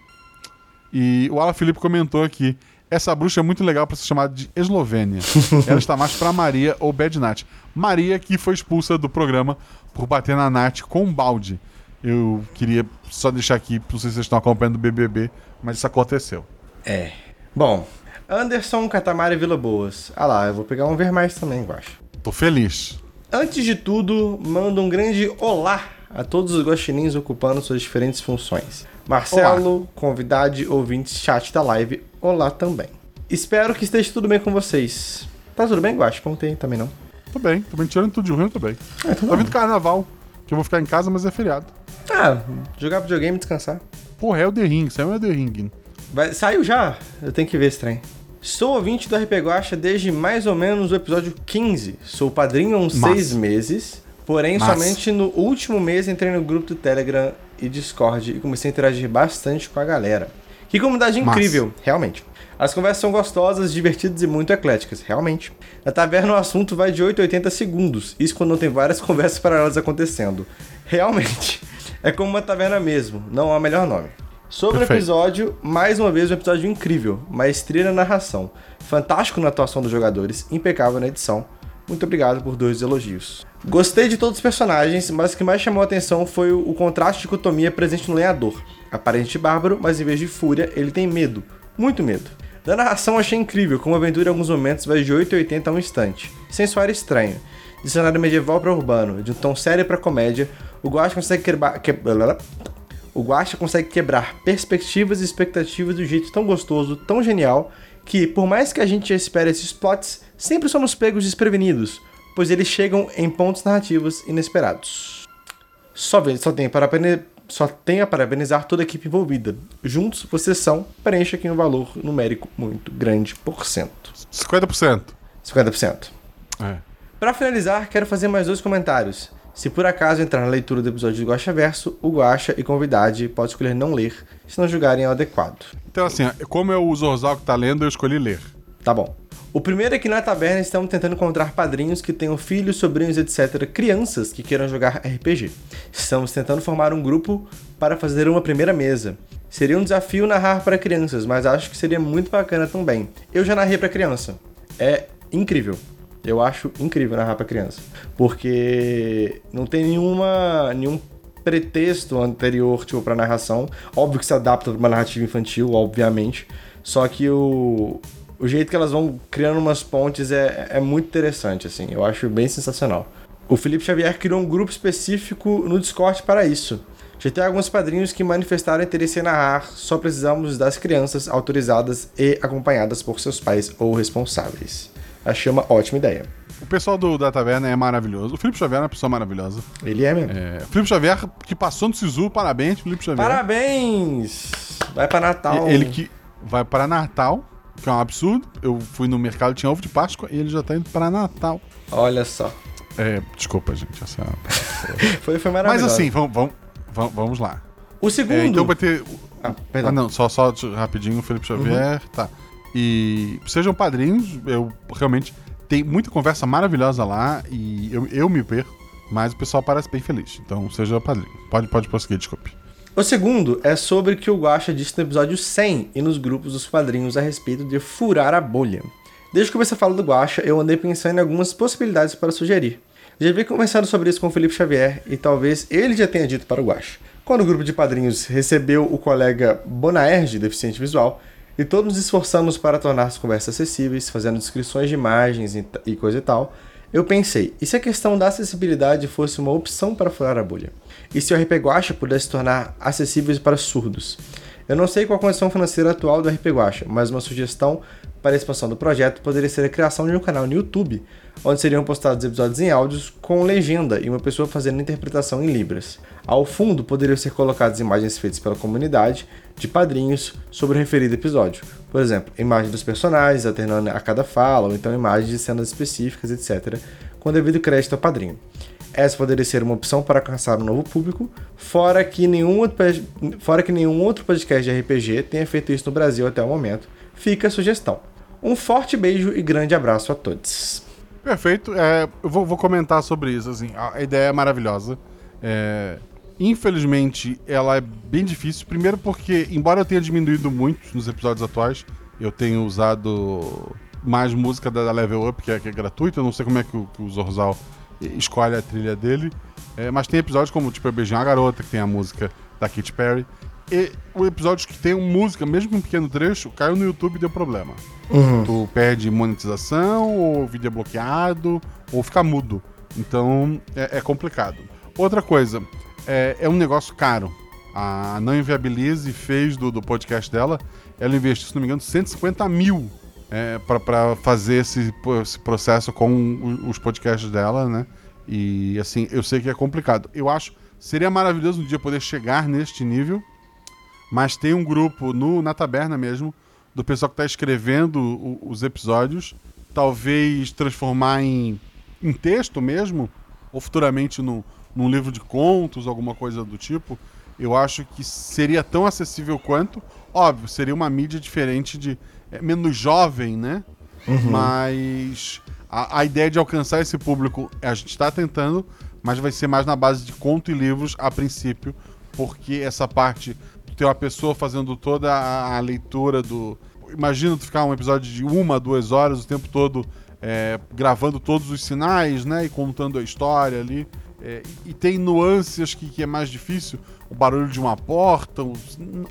E o Alan Felipe comentou aqui: essa bruxa é muito legal pra ser chamada de Eslovênia. Ela está mais pra Maria ou Bad Nat. Maria que foi expulsa do programa por bater na Nat com um balde. Eu queria só deixar aqui, não sei se vocês estão acompanhando o BBB, mas isso aconteceu. É. Bom, Anderson Catamari Vila Boas. Ah lá, eu vou pegar um ver mais também, eu acho. Tô feliz. Antes de tudo, mando um grande olá a todos os guaxinins ocupando suas diferentes funções. Marcelo, convidade, ouvintes, chat da live, olá também. Espero que esteja tudo bem com vocês. Tá tudo bem? Não tem também não. Tô bem, tô bem tirando tudo de ruim, eu tô bem. É, tudo Tá vindo carnaval, que eu vou ficar em casa, mas é feriado. Ah, jogar videogame e descansar. Porra, é o The Ring, saiu é o The Ring. Vai- saiu já? Eu tenho que ver esse trem. Sou ouvinte do RP Guacha desde mais ou menos o episódio 15. Sou padrinho há uns Massa. seis meses. Porém, Massa. somente no último mês entrei no grupo do Telegram e Discord e comecei a interagir bastante com a galera. Que comunidade incrível, realmente. As conversas são gostosas, divertidas e muito ecléticas, realmente. Na taverna o assunto vai de 8 a 80 segundos, isso quando não tem várias conversas paralelas acontecendo. Realmente, é como uma taverna mesmo, não há melhor nome. Sobre Perfeito. o episódio, mais uma vez um episódio incrível, maestria na narração, fantástico na atuação dos jogadores, impecável na edição. Muito obrigado por dois elogios. Gostei de todos os personagens, mas o que mais chamou a atenção foi o, contraste de dicotomia presente no lenhador. Aparente bárbaro, mas em vez de fúria, ele tem medo. Muito medo. Da narração achei incrível, como a aventura em alguns momentos vai de 8 a 80 a um instante. Sem soar estranho. De cenário medieval para urbano, de um tom sério para comédia, o Guacha consegue quebrar... Que... O Guacha consegue quebrar perspectivas e expectativas de um jeito tão gostoso, tão genial, que, por mais que a gente espere esses plots, sempre somos pegos desprevenidos, pois eles chegam em pontos narrativos inesperados. Só, só, tenho para só tenho a parabenizar toda a equipe envolvida. Juntos, vocês são, preenche aqui um valor numérico muito grande, por cento. 50%. 50%. É. Para finalizar, quero fazer mais dois comentários. Se por acaso entrar na leitura do episódio do Guacha Verso, o Guacha e convidade pode escolher não ler, se não julgarem adequado. Então, assim, como é o Zorzal que tá lendo, eu escolhi ler. Tá bom. O primeiro é que na taberna estamos tentando encontrar padrinhos que tenham filhos, sobrinhos, etc., crianças que queiram jogar RPG. Estamos tentando formar um grupo para fazer uma primeira mesa. Seria um desafio narrar para crianças, mas acho que seria muito bacana também. Eu já narrei para criança. É incrível. Eu acho incrível narrar pra criança. Porque não tem nenhuma, nenhum pretexto anterior, tipo, pra narração. Óbvio que se adapta pra uma narrativa infantil, obviamente. Só que o, o jeito que elas vão criando umas pontes é, é muito interessante, assim. Eu acho bem sensacional. O Felipe Xavier criou um grupo específico no Discord para isso. Já tem alguns padrinhos que manifestaram interesse em narrar, só precisamos das crianças autorizadas e acompanhadas por seus pais ou responsáveis. Achei uma ótima ideia. O pessoal do, da taverna é maravilhoso. O Felipe Xavier é uma pessoa maravilhosa. Ele é mesmo. É, Felipe Xavier, que passou no Sisu, parabéns, Felipe Xavier. Parabéns! Vai pra Natal. Ele que vai para Natal, que é um absurdo. Eu fui no mercado, tinha ovo de Páscoa, e ele já tá indo para Natal. Olha só. É, desculpa, gente. Essa... Foi, foi Mas maravilhoso. assim, vamos, vamos, vamos, lá. o segundo. É, então vai ter. Ah, perdão. Ah, não, só, só rapidinho, Felipe Xavier. Tá. E sejam padrinhos, eu realmente. Tem muita conversa maravilhosa lá e eu, eu me perco, mas o pessoal parece bem feliz. Então seja padrinho. Pode, pode prosseguir, desculpe. O segundo é sobre o que o Guaxa disse no episódio 100 e nos grupos dos quadrinhos a respeito de furar a bolha. Desde que você fala do Guaxa, eu andei pensando em algumas possibilidades para sugerir. Já vi conversando sobre isso com o Felipe Xavier e talvez ele já tenha dito para o Guaxa. Quando o grupo de padrinhos recebeu o colega Bonaerge, deficiente visual, e todos nos esforçamos para tornar as conversas acessíveis, fazendo descrições de imagens e, e coisa e tal, eu pensei, e se a questão da acessibilidade fosse uma opção para furar a bolha? E se o RP Guacha pudesse se tornar acessível para surdos? Eu não sei qual a condição financeira atual do RP Guacha, mas uma sugestão para a expansão do projeto poderia ser a criação de um canal no YouTube, onde seriam postados episódios em áudios com legenda e uma pessoa fazendo interpretação em Libras. Ao fundo poderiam ser colocadas imagens feitas pela comunidade de padrinhos sobre o referido episódio. Por exemplo, imagem dos personagens alternando a cada fala, ou então imagens de cenas específicas, etc., com devido crédito ao padrinho. Essa poderia ser uma opção para alcançar um novo público, fora que nenhum outro, fora que nenhum outro podcast de RPG tenha feito isso no Brasil até o momento. Fica a sugestão. Um forte beijo e grande abraço a todos. Perfeito. É, eu vou, vou comentar sobre isso. Assim, a, ideia é maravilhosa. É, infelizmente, ela é bem difícil. Primeiro porque, embora eu tenha diminuído muito nos episódios atuais, eu tenho usado mais música da Level Up, que é, que é gratuita. Eu não sei como é que o, que o Zorzal escolhe a trilha dele. É, mas tem episódios como, tipo, Eu Beijei uma Garota, que tem a música da Katy Perry. E o episódio que tem música, mesmo com um pequeno trecho, caiu no YouTube e deu problema. Tu perde monetização, ou o vídeo é bloqueado, ou fica mudo. Então é, é complicado. Outra coisa, é, é um negócio caro. A Não Inviabilize fez do, do podcast dela, ela investiu, se não me engano, 150 mil é, para fazer esse, esse processo com os podcasts dela, né? E assim, eu sei que é complicado. Eu acho seria maravilhoso um dia poder chegar neste nível, mas tem um grupo no, na taberna mesmo do pessoal que está escrevendo o- os episódios, talvez transformar em, em texto mesmo, ou futuramente no, num livro de contos, alguma coisa do tipo. Eu acho que seria tão acessível quanto. Óbvio, seria uma mídia diferente de. É, menos jovem, né? Mas a, a ideia de alcançar esse público a gente está tentando, mas vai ser mais na base de conto e livros a princípio, porque essa parte de ter uma pessoa fazendo toda a, a leitura do. Imagina tu ficar um episódio de uma, duas horas o tempo todo é, gravando todos os sinais, né? E contando a história ali. É, e tem nuances que, que é mais difícil. O barulho de uma porta.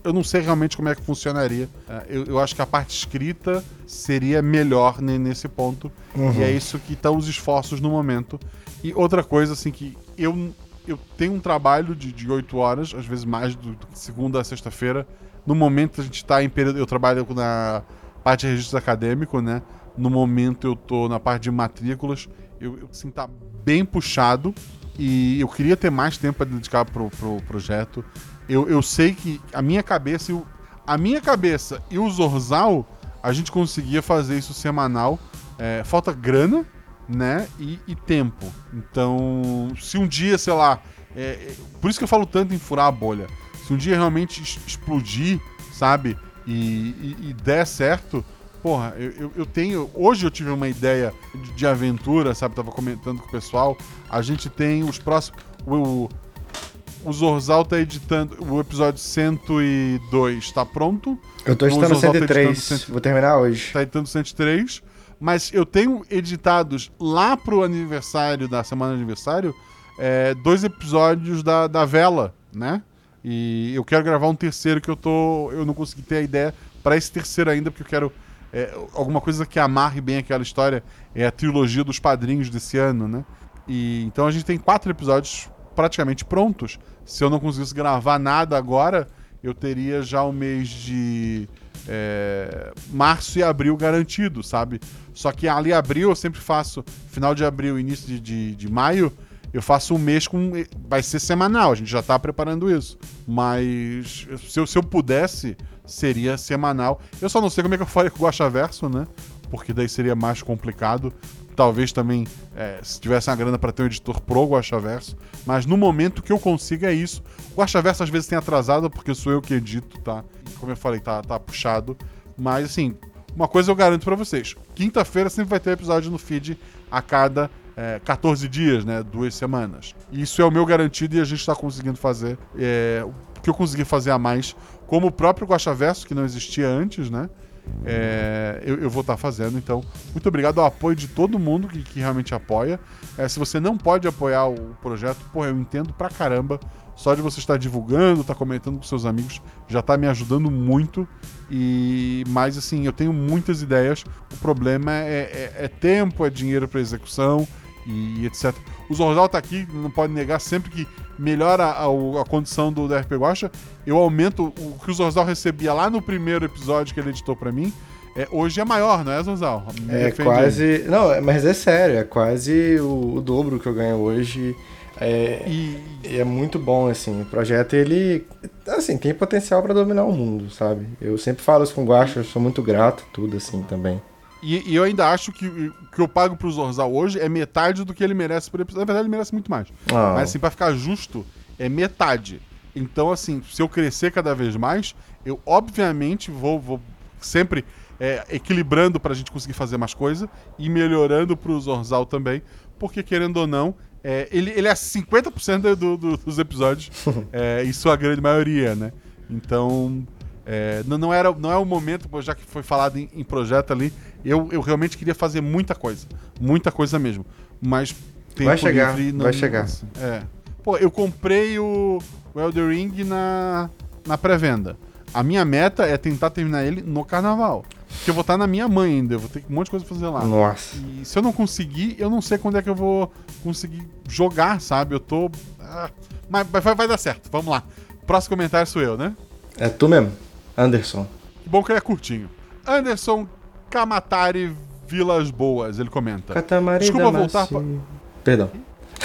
eu não sei realmente como é que funcionaria. É, eu, eu acho que a parte escrita seria melhor ne- nesse ponto. E é isso que estão os esforços no momento. E outra coisa, assim, que eu, eu tenho um trabalho de, de 8 horas, às vezes mais do, do que segunda a sexta-feira. No momento a gente está em período. Eu trabalho na parte de registro acadêmico, né? No momento eu tô na parte de matrículas. Eu, eu assim, tá bem puxado. E eu queria ter mais tempo para dedicar pro, pro projeto. Eu, eu sei que a minha cabeça e o, a minha cabeça e o Zorzal, a gente conseguia fazer isso semanal. É, falta grana, né? E, e tempo. Então, se um dia, sei lá. é, é, por isso que eu falo tanto em furar a bolha. Se um dia realmente explodir, sabe? E, e- e der certo, porra, eu, eu- tenho. Hoje eu tive uma ideia de, de aventura, sabe? Tava comentando com o pessoal. A gente tem os próximos. O, o Zorzal tá editando. O episódio 102 tá pronto. Eu tô O editando tá 103, editando cento- vou terminar hoje. tá editando 103. Mas eu tenho editados lá pro aniversário, da semana de aniversário, é, dois episódios da, da Vela, né? E eu quero gravar um terceiro que eu tô. Eu não consegui ter a ideia para esse terceiro ainda, porque eu quero. É, alguma coisa que amarre bem aquela história. É a trilogia dos padrinhos desse ano, né? E, então a gente tem quatro episódios praticamente prontos. Se eu não conseguisse gravar nada agora, eu teria já o mês de é, março e abril garantido, sabe? Só que ali abril eu sempre faço, final de abril, início de, de, de maio, eu faço um mês com. Vai ser semanal, a gente já tá preparando isso. Mas se eu, se eu pudesse, seria semanal. Eu só não sei como é que eu faria com o Guaxaverso, né? Porque daí seria mais complicado. Talvez também, é, se tivesse uma grana para ter um editor pro Guaxaverso. Mas no momento que eu consigo é isso. O Guaxaverso às vezes tem atrasado, porque sou eu que edito, tá? Como eu falei, tá, tá puxado. Mas assim, uma coisa eu garanto para vocês: quinta-feira sempre vai ter episódio no feed a cada é, 14 dias, né? Duas semanas. Isso é o meu garantido e a gente está conseguindo fazer. É, o que eu consegui fazer a mais, como o próprio Guaxaverso, que não existia antes, né? É, eu, eu vou estar fazendo. Então, muito obrigado ao apoio de todo mundo que, que realmente apoia. É, se você não pode apoiar o projeto, pô, eu entendo pra caramba. Só de você estar divulgando, estar comentando com seus amigos, já está me ajudando muito. E mas assim, eu tenho muitas ideias. O problema é, é- é tempo, é dinheiro para execução e etc. O Zorzal tá aqui, não pode negar, sempre que melhora a, a- a condição do DRP Guacha, eu aumento o que o Zorzal recebia lá no primeiro episódio que ele editou para mim. É, hoje é maior, não é, Zorzal? Me É defende quase. Não, é- mas é sério, é quase o, o dobro que eu ganho hoje. É, E, e é muito bom, assim. O projeto, ele. Assim, tem potencial pra dominar o mundo, sabe? Eu sempre falo isso com o Guacha, eu sou muito grato, tudo assim também. E, e eu ainda acho que o que eu pago pro Zorzal hoje é metade do que ele merece por episódio. Na verdade, ele merece muito mais. Ah, Mas assim, pra ficar justo, é metade. Então, assim, se eu crescer cada vez mais, eu obviamente vou, vou sempre é, equilibrando pra gente conseguir fazer mais coisa e melhorando pro Zorzal também, porque querendo ou não, é, ele, ele é 50% do, do, dos episódios, é, e sua grande maioria, né? Então, é, não, não, era, não é o momento, já que foi falado em, em projeto ali, eu, eu realmente queria fazer muita coisa, muita coisa mesmo. Mas tempo Vai chegar, livre vai chegar. É. Pô, eu comprei o, o Elder Ring na, na pré-venda. A minha meta é tentar terminar ele no carnaval. Porque eu vou estar na minha mãe ainda, eu vou ter um monte de coisa pra fazer lá. Nossa. E se eu não conseguir, eu não sei quando é que eu vou conseguir jogar, sabe? Eu tô. ah, mas mas vai, vai dar certo, vamos lá. Próximo comentário sou eu, né? É tu mesmo, Anderson. Que bom que ele é curtinho. Anderson Kamatari Vilas Boas, ele comenta. Catamari Desculpa voltar pra- Perdão.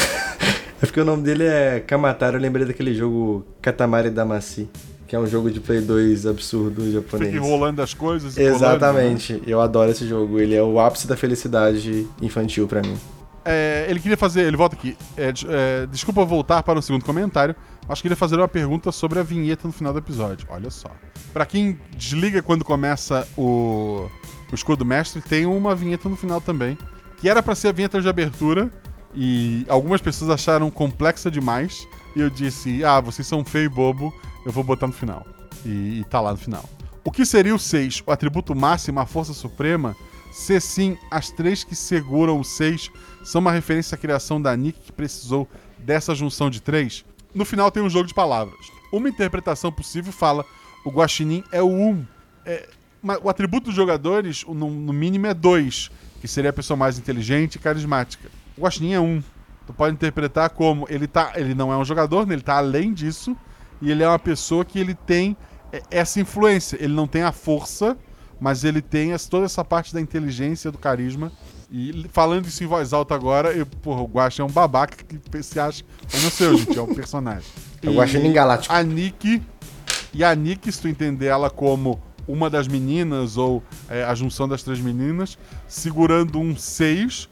é porque o nome dele é Kamatari, eu lembrei daquele jogo Katamari Damacy, que é um jogo de Play 2 absurdo japonês. Fica enrolando as coisas. e colando, né? Exatamente, eu adoro esse jogo. Ele é o ápice da felicidade infantil pra mim. É, ele queria fazer, ele volta aqui. É, é, desculpa voltar para o segundo comentário, mas queria fazer uma pergunta sobre a vinheta no final do episódio. Olha só. Pra quem desliga quando começa o, o escudo mestre, tem uma vinheta no final também, que era pra ser a vinheta de abertura e algumas pessoas acharam complexa demais. E eu disse: "Ah, vocês são feio e bobo, eu vou botar no final". E, e tá lá no final. O que seria o 6? O atributo máximo, a força suprema? Se sim, as três que seguram o 6 são uma referência à criação da Nick que precisou dessa junção de três? No final tem um jogo de palavras. Uma interpretação possível fala: o Guaxinim é o 1. Um. É, o atributo dos jogadores, no, no mínimo, é 2, que seria a pessoa mais inteligente e carismática. O Guaxinim é 1. Um. Tu pode interpretar como ele, tá, ele não é um jogador, né, ele tá além disso, e ele é uma pessoa que ele tem é, essa influência. Ele não tem a força, mas ele tem toda essa parte da inteligência, do carisma. E falando isso em voz alta agora, eu, porra, o Guaxa é um babaca que se acha. Eu não sei, gente, é um personagem. É o Guaxinim Galáctico. A Nick. E a Nick, se tu entender ela como uma das meninas, ou é, a junção das três meninas, segurando um 6.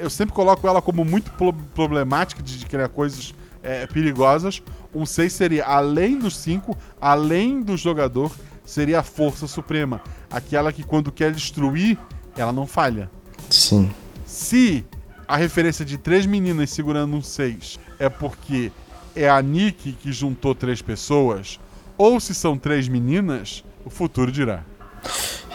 eu sempre coloco ela como muito pro- problemática de, de criar coisas é, perigosas. Um 6 seria, além dos 5, além do jogador, seria a força suprema. Aquela que quando quer destruir, ela não falha. Sim. Se a referência de três meninas segurando um 6 é porque é a Nick que juntou três pessoas, ou se são três meninas, o futuro dirá.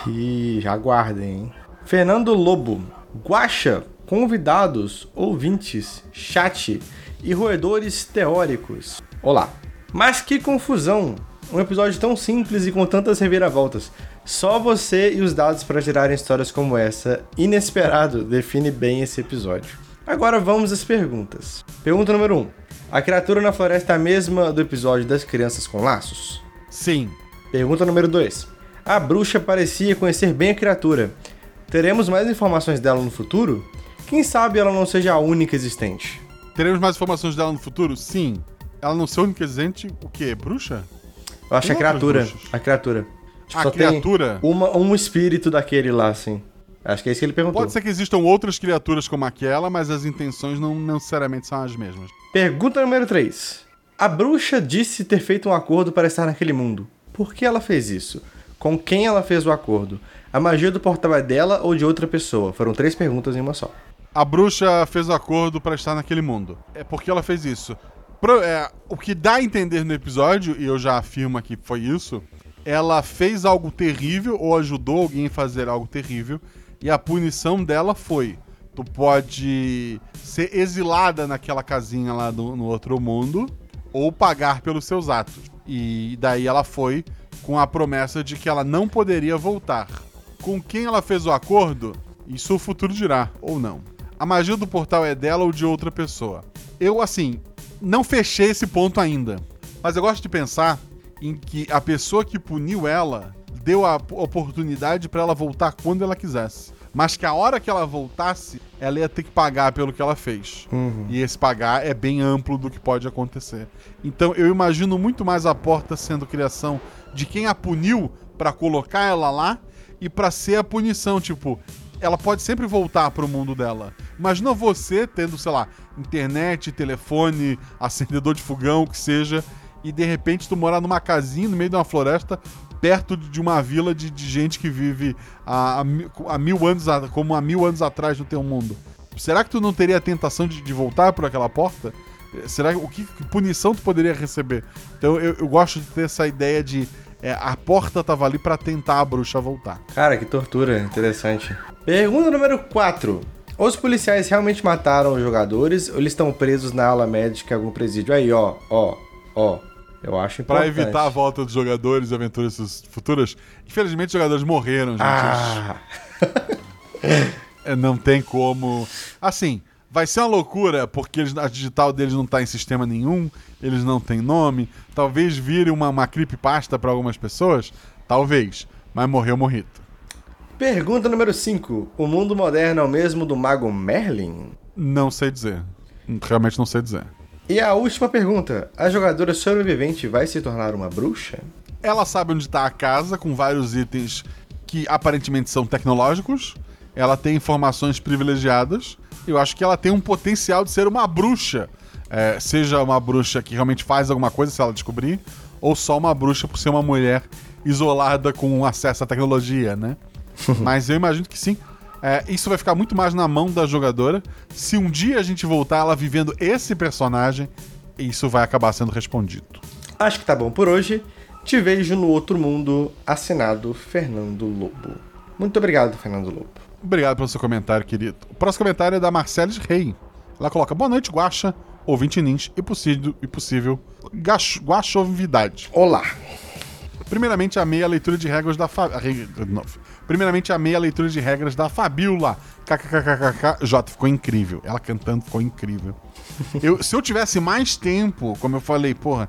E já aguardem, hein? Fernando Lobo. Guaxa, convidados, ouvintes, chat e roedores teóricos. Olá. Mas que confusão! Um episódio tão simples e com tantas reviravoltas. Só você e os dados para gerarem histórias como essa, inesperado, define bem esse episódio. Agora vamos às perguntas. Pergunta número 1. Um. A criatura na floresta é a mesma do episódio das crianças com laços? Sim. Pergunta número 2. A bruxa parecia conhecer bem a criatura. Teremos mais informações dela no futuro? Quem sabe ela não seja a única existente? Teremos mais informações dela no futuro? Sim. Ela não ser a única existente, o quê? Bruxa? Eu acho Tem a criatura. A criatura. Tipo, A só criatura? Tem uma, um espírito daquele lá, assim. Acho que é isso que ele perguntou. Pode ser que existam outras criaturas como aquela, mas as intenções não necessariamente são as mesmas. Pergunta número 3. A bruxa disse ter feito um acordo para estar naquele mundo. Por que ela fez isso? Com quem ela fez o acordo? A magia do portal é dela ou de outra pessoa? Foram três perguntas em uma só. A bruxa fez o acordo para estar naquele mundo. É porque ela fez isso. Pro- é, o que dá a entender no episódio, e eu já afirmo que foi isso, ela fez algo terrível ou ajudou alguém a fazer algo terrível, e a punição dela foi: tu pode ser exilada naquela casinha lá no, no outro mundo, ou pagar pelos seus atos. E daí ela foi com a promessa de que ela não poderia voltar. Com quem ela fez o acordo, isso o futuro dirá, ou não. A magia do portal é dela ou de outra pessoa. Eu, assim, não fechei esse ponto ainda. Mas eu gosto de pensar em que a pessoa que puniu ela deu a oportunidade para ela voltar quando ela quisesse. Mas que a hora que ela voltasse, ela ia ter que pagar pelo que ela fez. E esse pagar é bem amplo do que pode acontecer. Então eu imagino muito mais a porta sendo criação de quem a puniu para colocar ela lá e para ser a punição, tipo, ela pode sempre voltar pro mundo dela. Imagina você tendo, sei lá, internet, telefone, acendedor de fogão, o que seja, e de repente tu morar numa casinha no meio de uma floresta, perto de uma vila de, de gente que vive há, há mi- há mil anos, como há mil anos atrás no teu mundo. Será que tu não teria a tentação de, de voltar por aquela porta? Eh, Será que o que, que punição tu poderia receber? Então eu, eu gosto de ter essa ideia de eh, a porta tava ali pra tentar a bruxa voltar. Cara, que tortura, interessante. Pergunta número 4. Os policiais realmente mataram os jogadores ou eles estão presos na ala médica em algum presídio? Aí, ó, ó, ó. Eu acho Pra importante. evitar a volta dos jogadores e aventuras futuras. Infelizmente, os jogadores morreram, gente. Ah, É, Não tem como. Assim, vai ser uma loucura, porque eles- a digital deles não tá em sistema nenhum, eles não têm nome. Talvez vire uma, uma creepypasta pra algumas pessoas. Talvez. Mas morreu morrito. pergunta número 5. O mundo moderno é o mesmo do mago Merlin? Não sei dizer. Realmente não sei dizer. E a última pergunta. A jogadora sobrevivente vai se tornar uma bruxa? Ela sabe onde tá a casa, com vários itens que aparentemente são tecnológicos. Ela tem informações privilegiadas. Eu acho que ela tem um potencial de ser uma bruxa. É, seja uma bruxa que realmente faz alguma coisa, se ela descobrir, ou só uma bruxa por ser uma mulher isolada com acesso à tecnologia, né? Mas eu imagino que sim. É, isso vai ficar muito mais na mão da jogadora. Se um dia a gente voltar ela vivendo esse personagem, isso vai acabar sendo respondido. Acho que tá bom por hoje. Te vejo no outro mundo. Assinado Fernando Lobo. Muito obrigado, Fernando Lobo. Obrigado pelo seu comentário, querido. O próximo comentário é da Marcelis Rei. Ela coloca: Boa noite, Guaxa, ouvinte Nins e possível, e possível guachovidade. Olá. Primeiramente, amei a leitura de regras da Fa... Primeiramente, amei a leitura de regras da Fabiola. KKKKK. J, ficou incrível. Ela cantando ficou incrível. Eu- se eu tivesse mais tempo, como eu falei, porra,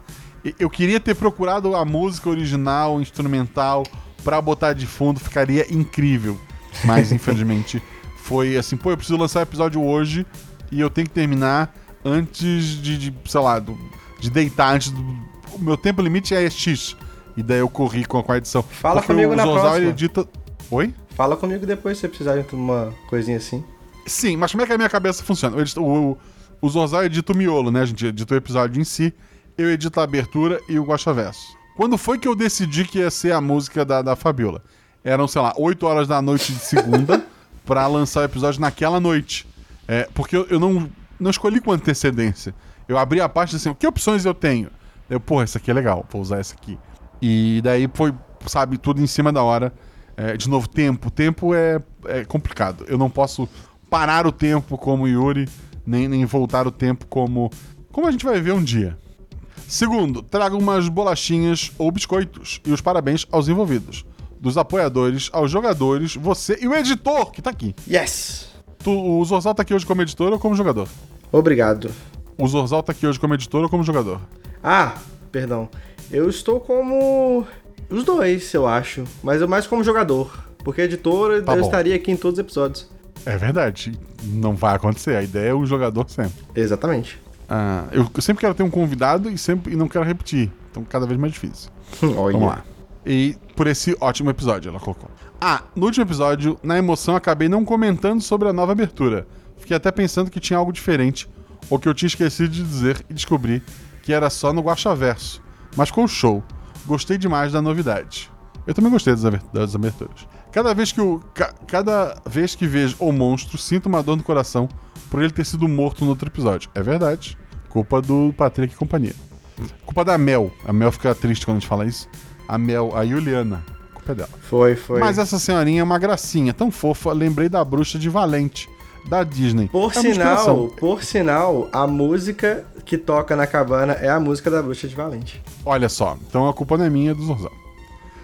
eu queria ter procurado a música original, instrumental, pra botar de fundo, ficaria incrível. Mas, infelizmente, foi assim, pô, eu preciso lançar o episódio hoje e eu tenho que terminar antes de, de, sei lá, do- de deitar, antes do. O meu tempo limite é X. E daí eu corri com a, edição. Fala Porque comigo o na Zorzal, próxima. ele edita. Oi? Fala comigo depois se você precisar de uma coisinha assim. Sim, mas como é que a minha cabeça funciona? O, edito- o, o, o Zorzal edita o miolo, né? A gente edita o episódio em si, eu edito a abertura e o Guaxaverso. Quando foi que eu decidi que ia ser a música da, da Fabiola? Eram, sei lá, 8 horas da noite de segunda pra lançar o episódio naquela noite. É, porque eu, eu não, não escolhi com antecedência. Eu abri a parte assim, que opções eu tenho? Eu, porra, essa aqui é legal, vou usar essa aqui. E daí foi, sabe, tudo em cima da hora. É, de novo, tempo. Tempo é, é complicado. Eu não posso parar o tempo como Yuri, nem, nem voltar o tempo como. Como a gente vai ver um dia. Segundo, traga umas bolachinhas ou biscoitos. E os parabéns aos envolvidos. Dos apoiadores, aos jogadores, você e o editor que tá aqui. Yes! Tu, o Zorzal tá aqui hoje como editor ou como jogador? Obrigado. O Zorzal tá aqui hoje como editor ou como jogador? Ah, perdão. Eu estou como. Os dois, eu acho. Mas eu mais como jogador. Porque editor Tá eu bom. estaria aqui em todos os episódios. É verdade. Não vai acontecer. A ideia é o jogador sempre. Exatamente. Ah, eu sempre quero ter um convidado e sempre e não quero repetir. Então cada vez mais difícil. Olha. Vamos lá. E por esse ótimo episódio, ela colocou. Ah, no último episódio, na emoção, acabei não comentando sobre a nova abertura. Fiquei até pensando que tinha algo diferente, ou que eu tinha esquecido de dizer e descobri que era só no Guaxaverso. Mas ficou show. Gostei demais da novidade. Eu também gostei das, aber- das aberturas. Cada vez que o ca- cada vez que vejo o monstro, sinto uma dor no coração por ele ter sido morto no outro episódio. É verdade. Culpa do Patrick e companhia. Culpa da Mel. A Mel fica triste quando a gente fala isso. A Mel, a Juliana. Culpa é dela. Foi, foi. Mas essa senhorinha é uma gracinha, tão fofa. Lembrei da bruxa de Valente, da Disney. Por É uma inspiração. sinal, por sinal, a música que toca na cabana é a música da Bruxa de Valente. Olha só, então a culpa não é minha, é do Zorzal.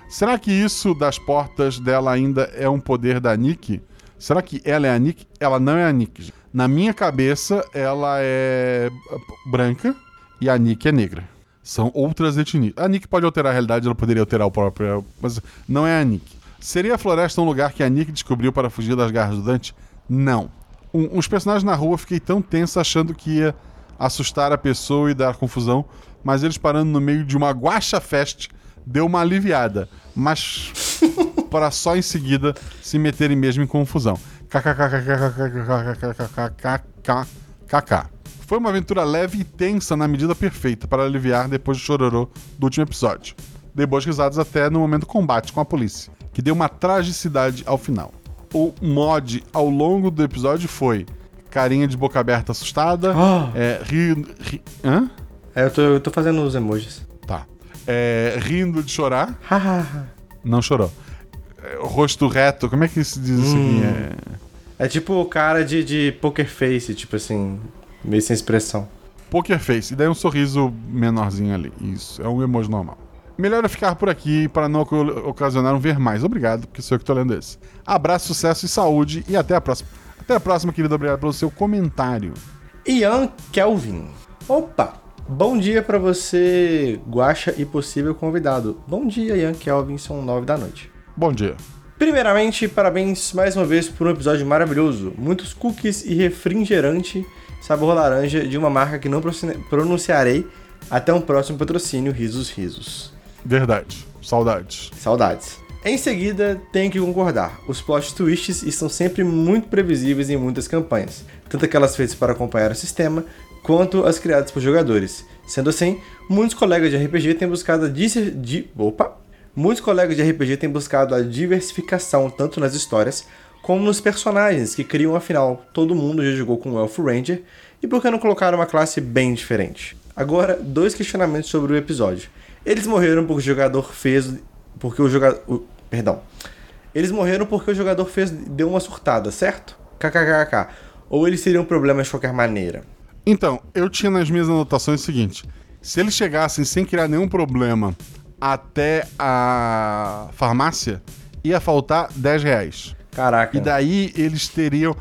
Será que isso das portas dela ainda é um poder da Nick? Será que ela é a Nick? Ela não é a Nick. Na minha cabeça, ela é branca e a Nick é negra. São outras etnias. A Nick pode alterar a realidade, ela poderia alterar o próprio, mas não é a Nick. Seria a floresta um lugar que a Nick descobriu para fugir das garras do Dante? Não. Um, uns personagens na rua, fiquei tão tenso achando que ia assustar a pessoa e dar confusão, mas eles parando no meio de uma guacha fest deu uma aliviada, mas para só em seguida se meterem mesmo em confusão. KKKKKKKKKKKKKK. O mod ao longo do episódio foi carinha de boca aberta assustada, Ah. é, ri, ri- hã? É, eu tô, eu tô fazendo os emojis. Tá. É, rindo de chorar, não chorou. É, rosto reto, como é que se diz isso aqui? É, é tipo o cara de, de poker face, tipo assim, meio sem expressão. Poker face, e daí um sorriso menorzinho ali. Isso, é um emoji normal. Melhor eu ficar por aqui para não ocasionar um ver mais. Obrigado, porque sou eu que tô lendo esse. Abraço, sucesso e saúde e até a próxima. Até a próxima, querido. Obrigado pelo seu comentário. Ian Kelvin. Opa! Bom dia pra você, Guaxa e possível convidado. Bom dia, Ian Kelvin, são nove da noite. Bom dia. Primeiramente, parabéns mais uma vez por um episódio maravilhoso. Muitos cookies e refrigerante sabor laranja de uma marca que não pronuncia- pronunciarei. Até um próximo patrocínio, risos, risos. Verdade. Saudades. Saudades. Em seguida, tenho que concordar. Os plot twists estão sempre muito previsíveis em muitas campanhas, tanto aquelas feitas para acompanhar o sistema, quanto as criadas por jogadores. Sendo assim, muitos colegas de RPG têm buscado a dis- di- Opa! Muitos colegas de RPG têm buscado a diversificação tanto nas histórias como nos personagens que criam afinal. Todo mundo já jogou com o Elfo Ranger e por que não colocar uma classe bem diferente? Agora, dois questionamentos sobre o episódio. Eles morreram porque o jogador fez porque o jogador, perdão. Eles morreram porque o jogador fez deu uma surtada, certo? KKKK. Ou eles teriam problemas de qualquer maneira. Então, eu tinha nas minhas anotações o seguinte: se eles chegassem sem criar nenhum problema até a farmácia, ia faltar 10 reais. Caraca. E daí eles teriam,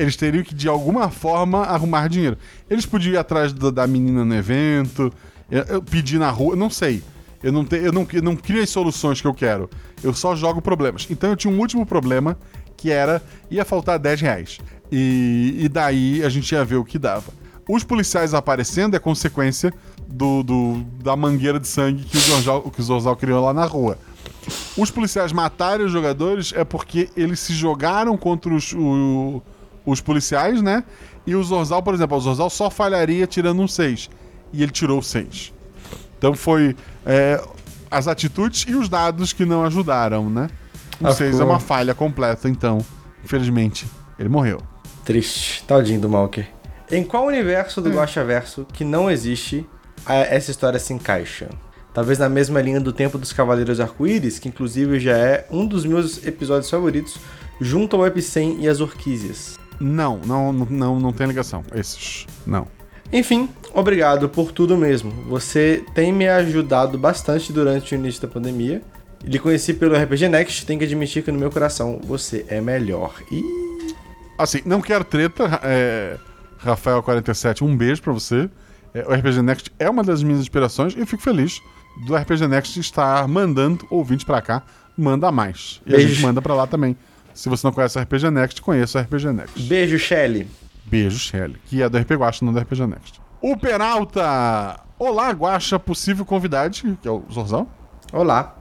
eles teriam que de alguma forma arrumar dinheiro. Eles podiam ir atrás da, da menina no evento, eu pedir na rua, não sei. Eu não, te, eu, não, eu não crio as soluções que eu quero. Eu só jogo problemas. Então eu tinha um último problema que era ia faltar 10 reais. E, e daí a gente ia ver o que dava. Os policiais aparecendo é consequência do, do- da mangueira de sangue que o Zorzal, que o Zorzal criou lá na rua. Os policiais matarem os jogadores é porque eles se jogaram contra os, o- os policiais, né? E o Zorzal, por exemplo, o Zorzal só falharia tirando um 6. E ele tirou o 6. Então foi é, as atitudes e os dados que não ajudaram, né? O Ah, 6 é ficou- uma falha completa, então, infelizmente, ele morreu. Triste. Tadinho do Malker. Em qual universo do Guaxaverso que não existe a- essa história se encaixa? Talvez na mesma linha do Tempo dos Cavaleiros Arco-Íris, que inclusive já é um dos meus episódios favoritos, junto ao Epicem e as Orquísias. Não, não, não, não, tem ligação. Esses, não. Enfim, obrigado por tudo mesmo. Você tem me ajudado bastante durante o início da pandemia. Lhe conheci pelo RPG Next, tenho que admitir que no meu coração você é melhor. E Assim, não quero treta, é, Rafael47, um beijo pra você. É, o RPG Next é uma das minhas inspirações e eu fico feliz do RPG Next estar mandando ouvintes pra cá. Manda mais. E a Beijo. gente manda pra lá também. Se você não conhece o RPG Next, conheça o RPG Next. beijo, Shelly. Beijo, Shelly, que é do RP Guacha, não do RPG Next. O Peralta! Olá, Guacha, possível convidade, que é o Zorzal. Olá.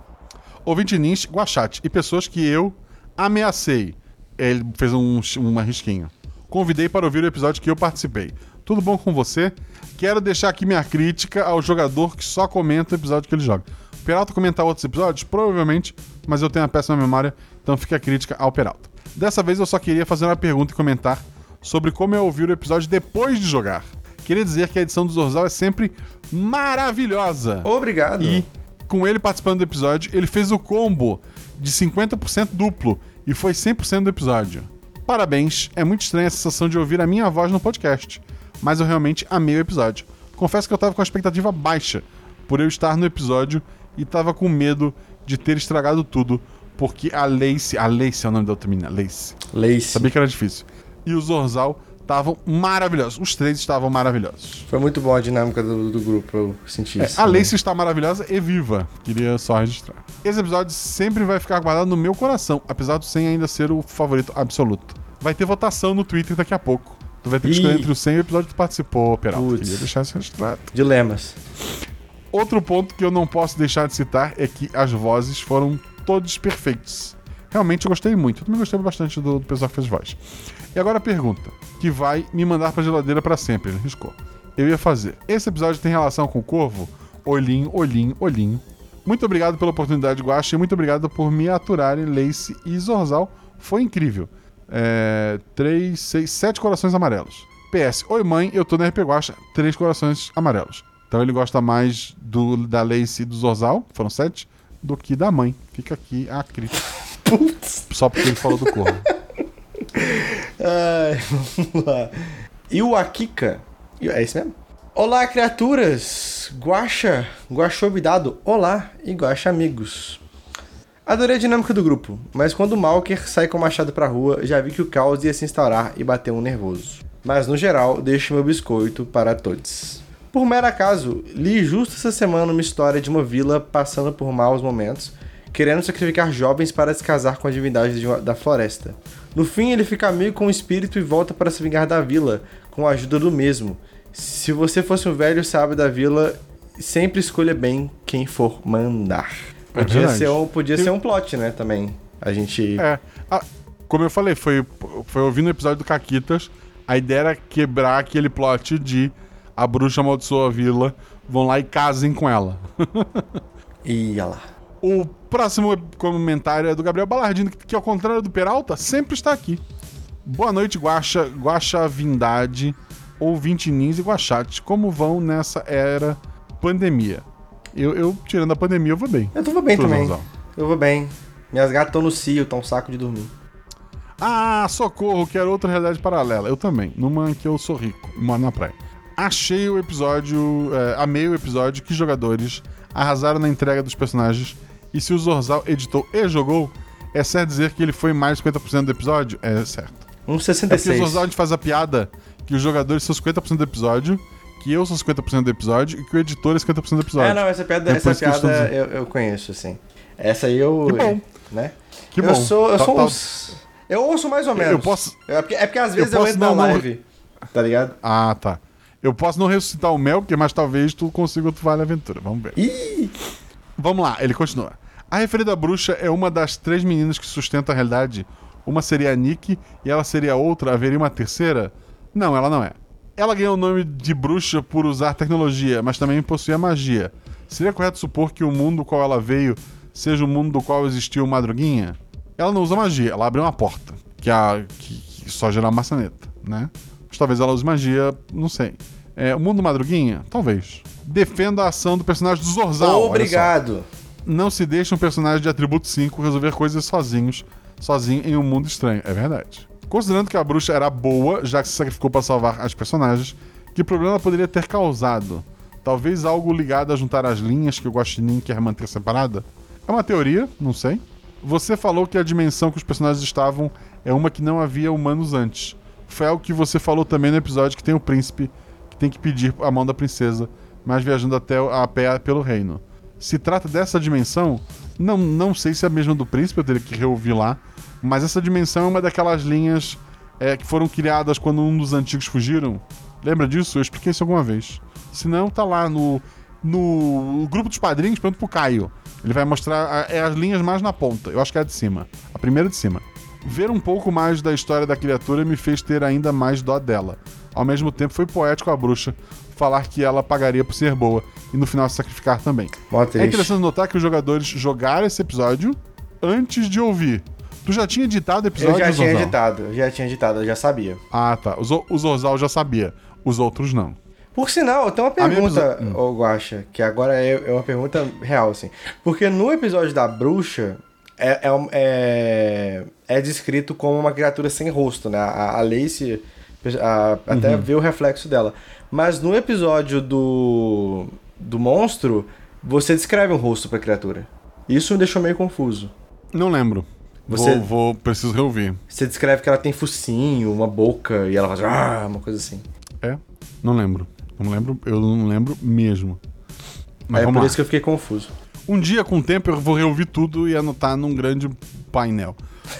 Ouvinte Nins, Guachate e pessoas que eu ameacei. Ele fez um, uma risquinha. Convidei para ouvir o episódio que eu participei. Tudo bom com você? Quero deixar aqui minha crítica ao jogador que só comenta o episódio que ele joga. O Peralta comentar outros episódios? Provavelmente, mas eu tenho uma péssima memória, então fica a crítica ao Peralta. Dessa vez eu só queria fazer uma pergunta e comentar sobre como é ouvir o episódio depois de jogar. Queria dizer que a edição do Zorzal é sempre maravilhosa. Obrigado. E com ele participando do episódio, ele fez o combo de 50% duplo e foi 100% do episódio. Parabéns, é muito estranha a sensação de ouvir a minha voz no podcast, mas eu realmente amei o episódio. Confesso que eu tava com a expectativa baixa por eu estar no episódio e tava com medo de ter estragado tudo, porque a Lace, a Lace é o nome da outra menina, Lace, Lace. sabia que era difícil, e o Zorzal estavam maravilhosos, os três estavam maravilhosos. Foi muito boa a dinâmica do, do grupo, eu senti É, isso. a Lacey está maravilhosa e viva. Queria só registrar. Esse episódio sempre vai ficar guardado no meu coração, apesar do 100 ainda ser o favorito absoluto. Vai ter votação no Twitter daqui a pouco. Tu vai ter que escolher Ih. entre o 100 e o episódio que tu participou, Peralta. Putz. Queria deixar isso registrado. Dilemas. Outro ponto que eu não posso deixar de citar é que as vozes foram todos perfeitos. Realmente eu gostei muito. Eu também gostei bastante do, do pessoal que fez voz. E agora a pergunta, que vai me mandar pra geladeira pra sempre, ele riscou. Eu ia fazer. Esse episódio tem relação com o Corvo? Olhinho, olhinho, olhinho. Muito obrigado pela oportunidade, Guaxa, e muito obrigado por me aturarem, Lace e Zorzal. Foi incrível. É, três, seis, sete corações amarelos. PS, oi mãe, eu tô na RP Guaxa, três corações amarelos. Então ele gosta mais do da Lace e do Zorzal, foram sete, do que da mãe. Fica aqui a crítica. Só porque ele falou do Corvo. Ai, vamos lá. E o Akika. É isso mesmo? Olá, criaturas! Guaxa, Guaxobidado, olá e Guaxa amigos. Adorei a dinâmica do grupo, mas quando o Malker sai com o machado pra rua, já vi que o caos ia se instaurar e bateu um nervoso. Mas no geral, deixo meu biscoito para todos. Por mero acaso, li justo essa semana uma história de uma vila passando por maus momentos, querendo sacrificar jovens para se casar com a divindade uma- da floresta. No fim, ele fica amigo com o espírito e volta para se vingar da vila, com a ajuda do mesmo. Se você fosse um velho sábio da vila, sempre escolha bem quem for mandar. É Podia, verdade. ser, um, podia Eu- ser um plot, né, também. A gente... É. Ah, como eu falei, foi, foi ouvindo o episódio do Caquitas, a ideia era quebrar aquele plot de a bruxa amaldiçoa a vila, vão lá e casem com ela. Ia lá. O próximo comentário é do Gabriel Balardino, que, que ao contrário do Peralta, sempre está aqui. Boa noite, Guaxa, Guaxa Vindade, ouvinte Nins e Guachate. Como vão nessa era pandemia? Eu, eu, tirando a pandemia, eu vou bem. Eu tô bem também. Eu vou bem. Minhas gatas estão no cio, estão um saco de dormir. Ah, socorro, quero outra realidade paralela. Eu também, numa que eu sou rico e moro na praia. Achei o episódio, é, amei o episódio que jogadores arrasaram na entrega dos personagens. E se o Zorzal editou e jogou, é certo dizer que ele foi mais de 50% do episódio? É certo. Um É porque o 66. Zorzal a gente faz a piada que os jogadores são 50% do episódio, que eu sou 50% do episódio e que o editor é 50% do episódio. É, não, essa piada, É essa eu piada eu, eu conheço, assim. Essa aí eu. Que bom. Né? Que eu bom. Sou, eu Tá- sou tá- uns- Eu ouço mais ou menos. Eu posso- É porque, é porque às vezes eu, posso entro na não- não- live. Tá ligado? Ah, tá. Eu posso não ressuscitar o Mel, porque mais talvez tu consiga outro Vale Aventura. Vamos ver. Ih! Vamos lá, ele continua. A referida bruxa é uma das três meninas que sustenta a realidade. Uma seria a Nick e ela seria outra. Haveria uma terceira? Não, ela não é. Ela ganhou o nome de bruxa por usar tecnologia, mas também possuía magia. Seria correto supor que o mundo do qual ela veio seja o mundo do qual existiu Madruguinha? Ela não usa magia, ela abre uma porta, que, é a, que, que só gera uma maçaneta, né? Mas talvez ela use magia, não sei. É, o mundo do Madruguinha? Talvez. Defenda a ação do personagem do Zorzal. Obrigado. Não se deixa um personagem de atributo 5 resolver coisas sozinhos, sozinho em um mundo estranho. É verdade. Considerando que a bruxa era boa, já que se sacrificou para salvar as personagens, que problema poderia ter causado? Talvez algo ligado a juntar as linhas que o Guaxinim quer manter separada? É uma teoria, não sei. Você falou que a dimensão que os personagens estavam é uma que não havia humanos antes. Foi algo que você falou também no episódio que tem o príncipe que tem que pedir a mão da princesa, mas viajando até a pé pelo reino. Se trata dessa dimensão, não, não sei se é a mesma do príncipe, eu teria que reouvir lá, mas essa dimensão é uma daquelas linhas é, que foram criadas quando um dos antigos fugiram. Lembra disso? Eu expliquei isso alguma vez. Se não, tá lá no, no grupo dos padrinhos, pergunta pro Caio. Ele vai mostrar a- é as linhas mais na ponta. Eu acho que é a de cima. A primeira de cima. Ver um pouco mais da história da criatura me fez ter ainda mais dó dela. Ao mesmo tempo, foi poético a bruxa falar que ela pagaria por ser boa e no final se sacrificar também. Mó É interessante notar que os jogadores jogaram esse episódio antes de ouvir. Tu já tinha editado o Eu episódio, já tinha Zorzal? editado, eu já tinha editado, eu já sabia. Ah, tá. O, Zo- o Zorzal já sabia. Os outros não. Por sinal, tem uma A minha pergunta, episo- ô Guaxa, que agora é, é uma pergunta real, assim. Porque no episódio da bruxa, é, é, é, é descrito como uma criatura sem rosto, né? A, a Lacey a- até Uhum. vê o reflexo dela. Mas no episódio do, do monstro, você descreve um rosto pra criatura. Isso me deixou meio confuso. Não lembro. Você- Vou, vou- preciso reouvir. Você descreve que ela tem focinho, uma boca, e ela faz ah, uma coisa assim. É? Não lembro. Não lembro. Eu não lembro mesmo. Mas é por lá. isso que eu fiquei confuso. Um dia, com o tempo, eu vou reouvir tudo e anotar num grande painel.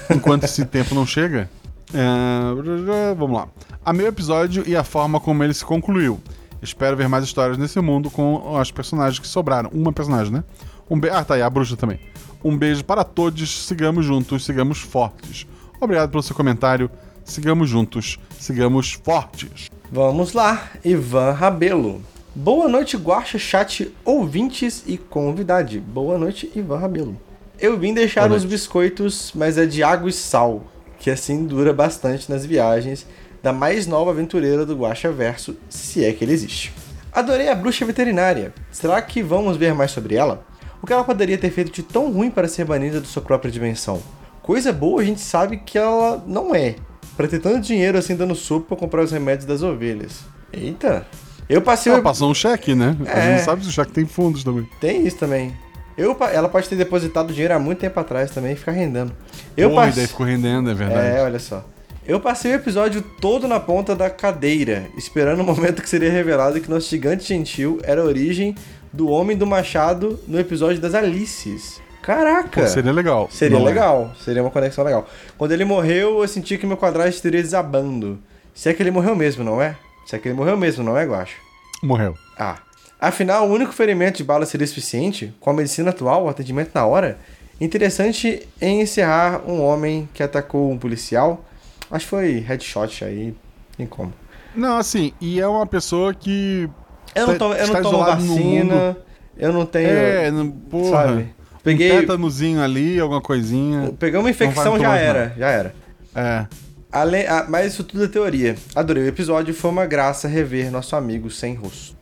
Enquanto esse tempo não chega. É, Vamos lá. Amei o episódio e a forma como ele se concluiu. Espero ver mais histórias nesse mundo com as personagens que sobraram. Uma personagem, né? Um be... Ah, tá aí, a bruxa também. Um beijo para todos. Sigamos juntos, sigamos fortes. Obrigado pelo seu comentário. Sigamos juntos, sigamos fortes. Vamos lá, Ivan Rabelo. Boa noite, Guaxa, chat, ouvintes e convidade. Boa noite, Ivan Rabelo. Eu vim deixar os biscoitos, mas é de água e sal, que assim dura bastante nas viagens da mais nova aventureira do Guaxa Verso, se é que ele existe. Adorei a bruxa veterinária. Será que vamos ver mais sobre ela? O que ela poderia ter feito de tão ruim para ser banida de sua própria dimensão? Coisa boa a gente sabe que ela não é. Pra ter tanto dinheiro assim dando sopa pra comprar os remédios das ovelhas. Eita. Eu passei. Ela passou um cheque, né? A É. gente não sabe se o cheque tem fundos também. Tem isso também. Eu, ela pode ter depositado dinheiro há muito tempo atrás também e ficar rendendo. Eu Porra, e passei. daí ficou rendendo, é verdade. É, olha só. Eu passei o episódio todo na ponta da cadeira, esperando o momento que seria revelado que nosso gigante gentil era a origem do Homem do Machado no episódio das Alices. Caraca! Pô, seria legal. Seria Não é. legal, seria uma conexão legal. Quando ele morreu, eu senti que meu quadrado estaria desabando. Se é que ele morreu mesmo, não é? Se é que ele morreu mesmo, não é, Guacho? Morreu. Ah. Afinal, o único ferimento de bala seria suficiente? Com a medicina atual, o atendimento na hora? Interessante em encerrar um homem que atacou um policial. Acho que foi headshot aí, tem como. Não, assim, e é uma pessoa que. Eu não, Tá- tomo, eu não tomo vacina, eu não tenho... É, não- porra. sabe? Um Peguei, tétanozinho ali, alguma coisinha. peguei uma Não infecção, já era, já era. É. Além, ah, mas isso tudo é teoria. Adorei o episódio, foi uma graça rever nosso amigo sem rosto.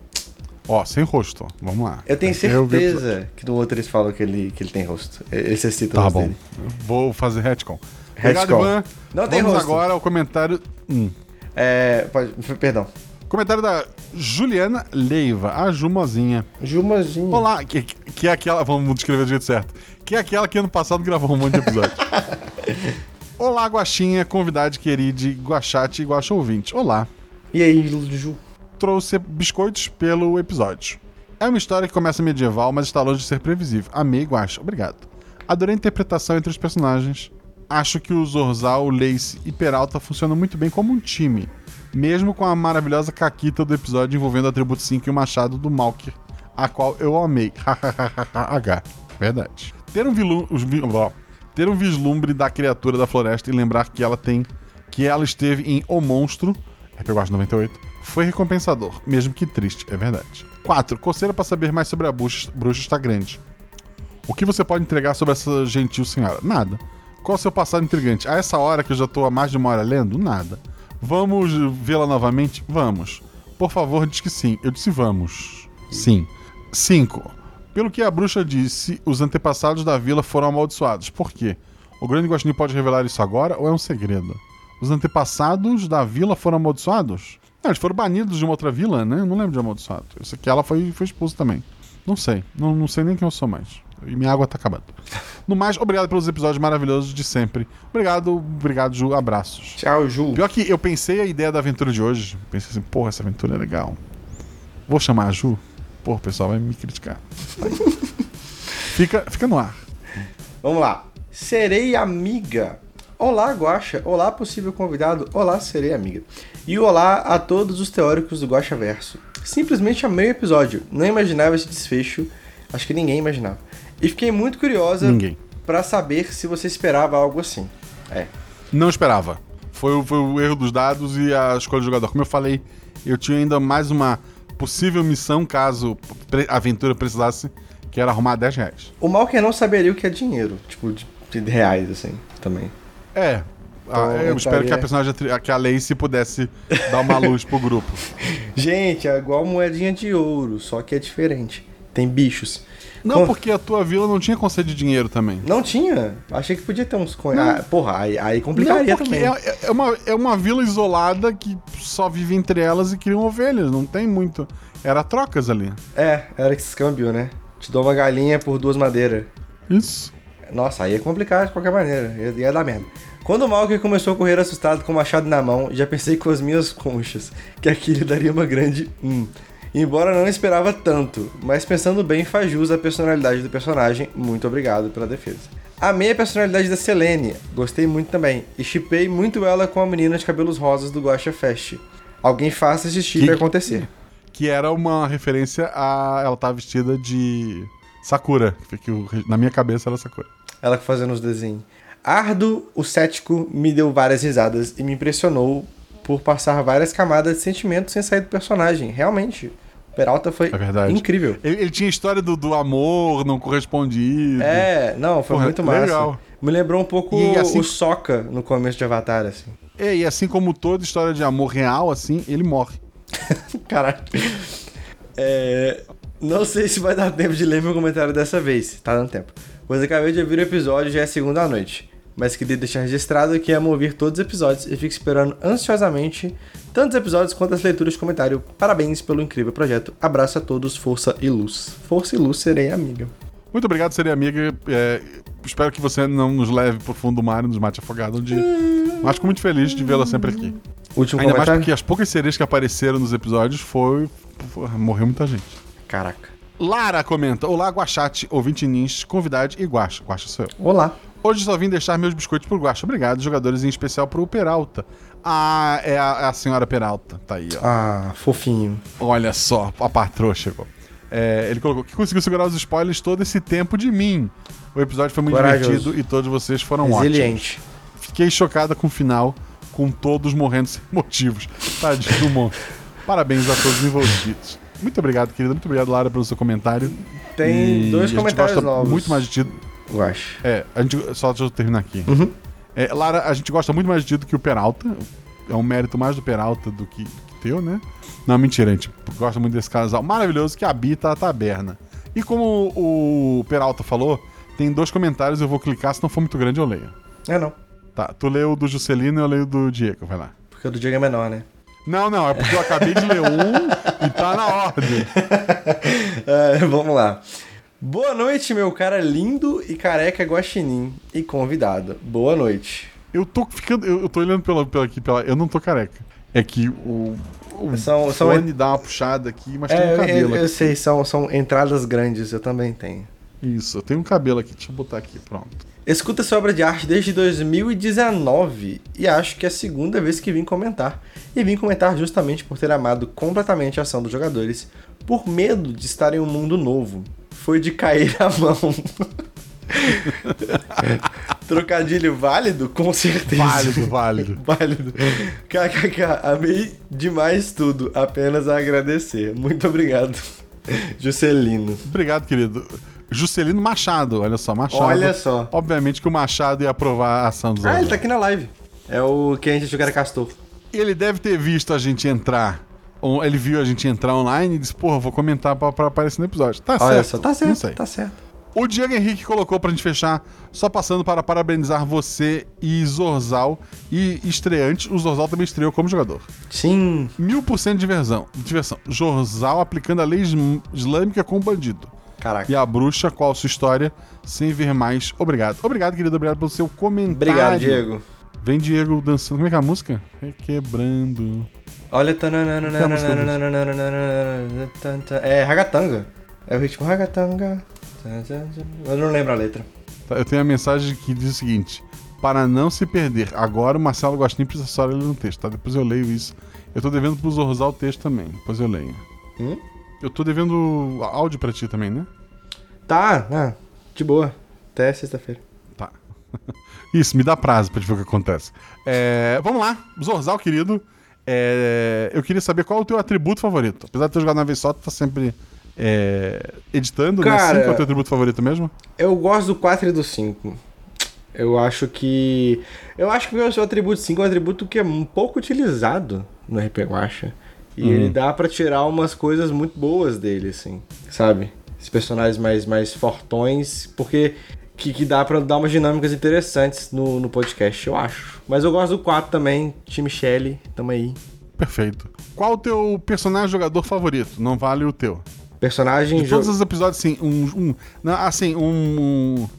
Ó, sem rosto. Vamos lá. Eu tenho Tem o certeza que no outro eles falam que ele, que ele tem rosto. Eles citam Tá os bom. dele. Eu Vou fazer retcon. Obrigado, Retcon. Ivan. Não tem Vamos rosto. agora ao comentário. Hum. É, pode, perdão. Comentário da Juliana Leiva, a Jumozinha. Jumazinho. Olá, que, que é aquela. Vamos descrever do jeito certo. Que é aquela que ano passado gravou um monte de episódio. Olá, Guaxinha, convidado querido, Guaxate e Guaxa ouvinte. Olá. E aí, Ju? Trouxe biscoitos pelo episódio. É uma história que começa medieval, mas está longe de ser previsível. Amei, Guaxa. Obrigado. Adorei a interpretação entre os personagens. Acho que o Zorzal, Lace e Peralta funcionam muito bem como um time. Mesmo com a maravilhosa caquita do episódio envolvendo o atributo 5 e o machado do Malker, a qual eu amei. H. Verdade. Ter um, vilu- os vi- ó, ter um vislumbre da criatura da floresta e lembrar que ela tem. que ela esteve em O Monstro, RPG 98, foi recompensador, mesmo que triste, é verdade. 4. Coceira para saber mais sobre a bruxa, bruxa está grande. O que você pode entregar sobre essa gentil senhora? Nada. Qual o seu passado intrigante? A essa hora que eu já tô há mais de uma hora lendo? Nada. Vamos vê-la novamente? Vamos. Por favor, diz que sim. Eu disse vamos. Sim. 5. Pelo que a bruxa disse, os antepassados da vila foram amaldiçoados. Por quê? O grande guaxinim pode revelar isso agora ou é um segredo? Os antepassados da vila foram amaldiçoados? Não, eles foram banidos de uma outra vila, né? Eu não lembro de amaldiçoado. Eu sei que ela foi, foi expulsa também. Não sei. Não, não sei nem quem eu sou mais. E minha água tá acabando. No mais, obrigado pelos episódios maravilhosos de sempre. Obrigado, obrigado, Ju. Abraços. Tchau, Ju. Pior que eu pensei a ideia da aventura de hoje. Pensei assim, porra, essa aventura é legal. Vou chamar a Ju. Porra, o pessoal vai me criticar. fica, fica no ar. Vamos lá. Serei amiga. Olá, Guaxa. Olá, possível convidado. Olá, serei amiga. E olá a todos os teóricos do Guaxa Verso. Simplesmente amei o episódio. Não imaginava esse desfecho. Acho que ninguém imaginava. E fiquei muito curiosa pra saber se você esperava algo assim. É. Não esperava. Foi, o- foi o erro dos dados e a escolha do jogador. Como eu falei, eu tinha ainda mais uma possível missão caso a aventura precisasse, que era arrumar 10 reais. O mal que é não saberia o que é dinheiro. Tipo, de, de reais, assim, também. É. Ah, eu Então, espero que a personagem, que a Lacey pudesse dar uma luz pro grupo. Gente, é igual moedinha de ouro, só que é diferente. Tem bichos. Não, Com- porque a tua vila não tinha conceito de dinheiro também. Não tinha? Achei que podia ter uns coins. Ah, porra, aí, aí complicaria Não, também. é, é uma, é uma vila isolada que só vive entre elas e criam ovelhas. Não tem muito. Era trocas ali. É, era esse câmbio, né? Te dou uma galinha por duas madeiras. Isso. Nossa, aí ia complicar de qualquer maneira. Ia, ia dar merda. Quando o Malker começou a correr assustado com o machado na mão, já pensei com as minhas conchas que aquilo daria uma grande hum. Embora não esperava tanto, mas pensando bem faz jus à personalidade do personagem. Muito obrigado pela defesa. Amei a personalidade da Selene, gostei muito também, e chipei muito ela com a menina de cabelos rosas do Guacha Fest. Alguém faça esse chip Que- acontecer. Que era uma referência a. Ela tá vestida de. Sakura. Que, que na minha cabeça era Sakura. Ela fazendo os desenhos. Ardo, o cético, me deu várias risadas e me impressionou por passar várias camadas de sentimento sem sair do personagem. Realmente. O Peralta foi É verdade. incrível. Ele, ele tinha a história do, do amor não correspondido. É, não, foi Porra, muito massa. legal. Me lembrou um pouco assim- o Soca no começo de Avatar, assim. É, e assim como toda história de amor real, assim, ele morre. Caralho. É, não sei se vai dar tempo de ler meu comentário dessa vez. Tá dando tempo. Pois acabei de ouvir o episódio já é segunda à noite. Mas queria deixar registrado que amo ouvir todos os episódios e fico esperando ansiosamente tantos episódios quanto as leituras de comentário. Parabéns pelo incrível projeto. Abraço a todos, força e luz. Força e luz, serei amiga. Muito obrigado, seria amiga. É, espero que você não nos leve pro fundo do mar e nos mate afogado um dia. Mas fico muito feliz de vê-la sempre aqui. Último Ainda mais comentário? porque as poucas sereias que apareceram nos episódios foi. foi- morreu muita gente. Caraca. Lara comenta: Olá, Guachate, ouvinte nins, convidade e Guacha. Guacha sou eu. Olá. Hoje só vim deixar meus biscoitos pro Guacha. Obrigado, jogadores, em especial pro Peralta. Ah, é a, a senhora Peralta. Tá aí, ó. Ah, fofinho. Olha só, a patroa chegou. É, ele colocou que conseguiu segurar os spoilers todo esse tempo de mim. O episódio foi muito Corajoso. divertido e todos vocês foram ótimos. Resiliente. Fiquei chocada com o final, com todos morrendo sem motivos. Tadinho do monstro. Parabéns a todos os envolvidos. Muito obrigado, querida. Muito obrigado, Lara, pelo seu comentário. Tem E dois comentários novos. Muito mais de ti. Eu acho. É, a gente. Só deixa eu terminar aqui. Uhum. É, Lara, a gente gosta muito mais de ti do que o Peralta. É um mérito mais do Peralta do que, que teu, né? Não, mentira, a gente gosta muito desse casal maravilhoso que habita a taberna. E como o Peralta falou, tem dois comentários, eu vou clicar, se não for muito grande eu leio. É não. Tá, tu leu o do Juscelino e eu leio o do Diego, vai lá. Porque o do Diego é menor, né? Não, não, é porque eu acabei de ler um e tá na ordem. É, vamos lá. Boa noite, meu cara lindo e careca guaxinim e convidado. Boa noite. Eu tô ficando. Eu, eu tô olhando pela, pela aqui, pela. Eu não tô careca. É que o. O São- são- fone dá uma puxada aqui, mas tem um É, eu, cabelo eu aqui. sei, são, são entradas grandes, eu também tenho. Isso, eu tenho um cabelo aqui, deixa eu botar aqui, pronto. Escuta essa obra de arte desde 2019 e acho que é a segunda vez que vim comentar. E vim comentar justamente por ter amado completamente a ação dos jogadores, por medo de estar em um mundo novo. Foi de cair a mão. Trocadilho válido? Com certeza. Válido, válido. Válido. KKK, amei demais tudo. Apenas a agradecer. Muito obrigado, Juscelino. Obrigado, querido. Juscelino Machado, olha só, Machado. Olha só. Obviamente que o Machado ia aprovar a ação dos Ah, ele tá aqui na live. É o que a gente achou que era Castor. Ele deve ter visto a gente entrar ele viu a gente entrar online e disse, porra, vou comentar pra, pra aparecer no episódio. Tá Olha certo. só, tá certo, sei. tá certo. O Diego Henrique colocou pra gente fechar, só passando para parabenizar você e Zorzal. E estreante, o Zorzal também estreou como jogador. Sim. Mil por cento de diversão. diversão. Zorzal aplicando a lei islâmica com o bandido. Caraca. E a bruxa, qual sua história? Sem ver mais. Obrigado. Obrigado, querido. Obrigado pelo seu comentário. Obrigado, Diego. Vem Diego dançando. Como é que é a música? Requebrando. Olha. É ragatanga. É o ritmo ragatanga. Eu não lembro a letra. Eu tenho a mensagem que diz o seguinte: Para não se perder, agora o Marcelo Gostin precisa só ler no texto, tá? Depois eu leio isso. Eu tô devendo pro Zorzal o texto também, depois eu leio. Hum? Eu tô devendo áudio pra ti também, né? Tá, ah, de boa. Até sexta-feira. Tá. Isso, me dá prazo pra gente ver o que acontece. É, vamos lá, Zorzal, querido. É, eu queria saber qual é o teu atributo favorito. Apesar de ter jogado na vez só, tu tá sempre é, editando, né? Cara- Cinco é o teu atributo favorito mesmo? Eu gosto do 4 e do 5. Eu acho que. Eu acho que o seu atributo 5 é um atributo que é um pouco utilizado no RP Guacha. E Uhum. ele dá pra tirar umas coisas muito boas dele, assim. Sabe? Esses personagens mais, mais fortões, porque. Que, que dá pra dar umas dinâmicas interessantes no, no podcast, eu acho. Mas eu gosto do 4 também, time Shelly, tamo aí. Perfeito. Qual o teu personagem jogador favorito? Não vale o teu. Personagem. De todos os episódios, assim, um. um não, assim, um. um-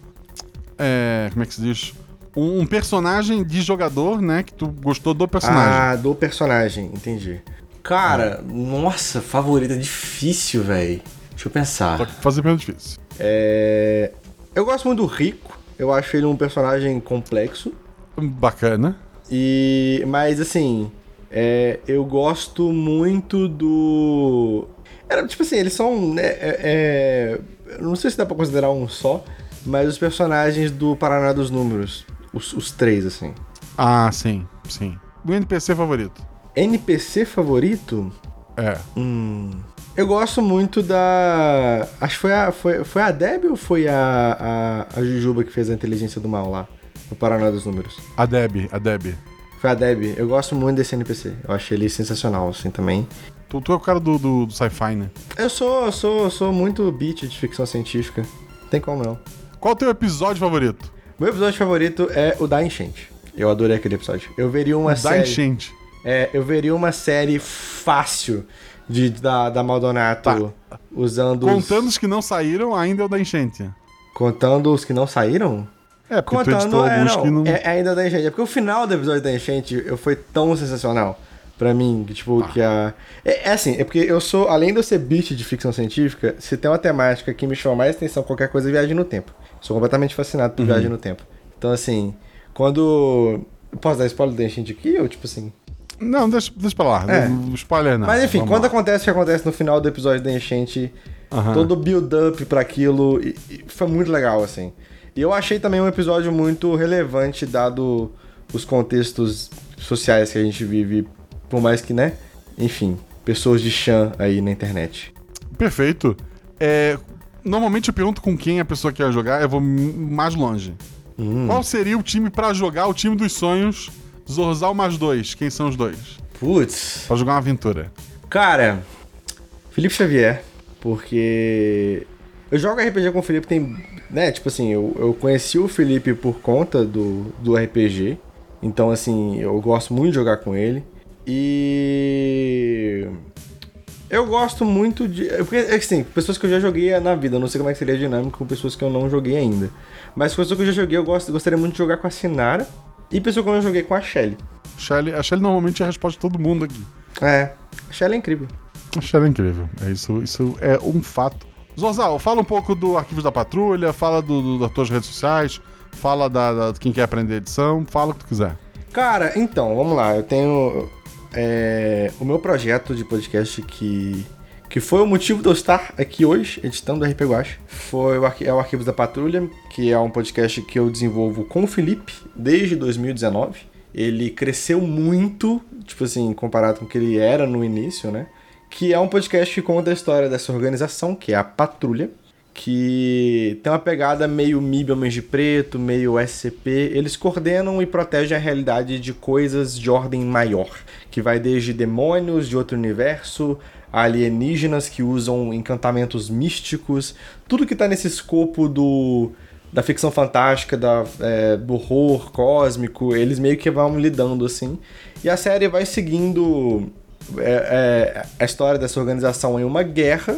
é, como é que se diz? Um, um personagem de jogador, né? Que tu gostou do personagem. Ah, do personagem, entendi. Cara, nossa, favorita é difícil, velho. Deixa eu pensar. Só que fazer pergunta difícil. É... Eu gosto muito do Rico. Eu acho ele um personagem complexo. Bacana. E. Mas assim. é, Eu gosto muito do. Era, tipo assim, eles são. né, é, é, Não sei se dá pra considerar um só. Mas os personagens do Paraná dos Números. Os, os três, assim. Ah, sim, sim. O NPC favorito? NPC favorito? É. Hum. Eu gosto muito da. Acho que foi a, foi, foi a Deb ou foi a, a, a Jujuba que fez a inteligência do mal lá? No Paraná dos Números. A Deb, a Deb. Foi a Deb. Eu gosto muito desse NPC. Eu achei ele sensacional, assim, também. Tu, tu é o cara do, do, do sci-fi, né? Eu sou, eu sou, eu sou muito beat de ficção científica. Não tem como não. Qual o teu episódio favorito? Meu episódio favorito é o da Enchente. Eu adorei aquele episódio. Eu veria uma da série. enchente. É, eu veria uma série fácil de, da, da Maldonato usando. os- Contando os que não saíram, ainda é o da enchente. Contando os que não saíram? É, porque Contando, é, alguns não, que não. é, é ainda da Enchente. É porque o final do episódio da Enchente eu, foi tão sensacional pra mim, que tipo, Ah. que a... É, é assim, é porque eu sou, além de eu ser beat de ficção científica, se tem uma temática que me chama mais atenção, qualquer coisa, é viagem no tempo. Sou completamente fascinado Uhum. por viagem no tempo. Então, assim, quando... Posso dar spoiler da Enchente aqui, ou tipo assim... Não, deixa, deixa pra lá. É. Não, spoiler não. Mas enfim, Vamos quando lá. acontece o que acontece no final do episódio da Enchente, todo o build-up pra aquilo, e- e foi muito legal, assim. E eu achei também um episódio muito relevante, dado os contextos sociais que a gente vive, por mais que, né? Enfim, pessoas de chã aí na internet. Perfeito. É, normalmente eu pergunto com quem a pessoa quer jogar, eu vou mais longe. Hum. Qual seria o time pra jogar o time dos sonhos Zorzal mais dois? Quem são os dois? Putz. Pra jogar uma aventura. Cara, Felipe Xavier, porque eu jogo RPG com o Felipe tem, né, tipo assim, eu, eu conheci o Felipe por conta do, do RPG, então assim, eu gosto muito de jogar com ele e eu gosto muito de, é porque assim, pessoas que eu já joguei na vida, eu não sei como é que seria a dinâmica com pessoas que eu não joguei ainda, mas pessoas que eu já joguei, eu gosto, gostaria muito de jogar com a Sinara e pessoas que eu joguei com a Shelly. Shelly, a Shelly normalmente é a resposta de todo mundo aqui. É, a Shelly é incrível. A Shelly é incrível. É isso, isso é um fato. Zorzal, fala um pouco do Arquivos da Patrulha, fala do, do- das tuas redes sociais, fala da, da- quem quer aprender edição, fala o que tu quiser. Cara, então, vamos lá. Eu tenho é, o meu projeto de podcast que, que foi o motivo de eu estar aqui hoje, editando o RP Guache. Foi o, é o Arquivos da Patrulha, que é um podcast que eu desenvolvo com o Felipe desde 2019. Ele cresceu muito, tipo assim, comparado com o que ele era no início, né? Que é um podcast que conta a história dessa organização, que é a Patrulha, que tem uma pegada meio MIB Homens de Preto, meio SCP. Eles coordenam e protegem a realidade de coisas de ordem maior, que vai desde demônios de outro universo, alienígenas que usam encantamentos místicos, tudo que tá nesse escopo do da ficção fantástica, da, é, do horror cósmico, eles meio que vão lidando assim. E a série vai seguindo é, é, a história dessa organização em uma guerra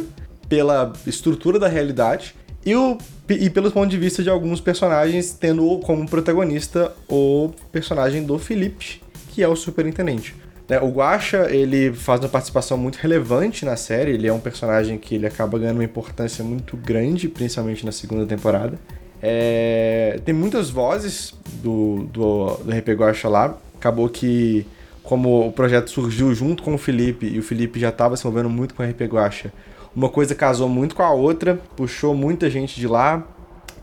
pela estrutura da realidade e, o, e pelo ponto de vista de alguns personagens, tendo como protagonista o personagem do Felipe, que é o superintendente. Né, o Guacha, ele faz uma participação muito relevante na série, ele é um personagem que ele acaba ganhando uma importância muito grande, principalmente na segunda temporada. É, tem muitas vozes do, do, do RP Guacha lá, acabou que como o projeto surgiu junto com o Felipe, e o Felipe já estava se movendo muito com o RP Guacha, uma coisa casou muito com a outra, puxou muita gente de lá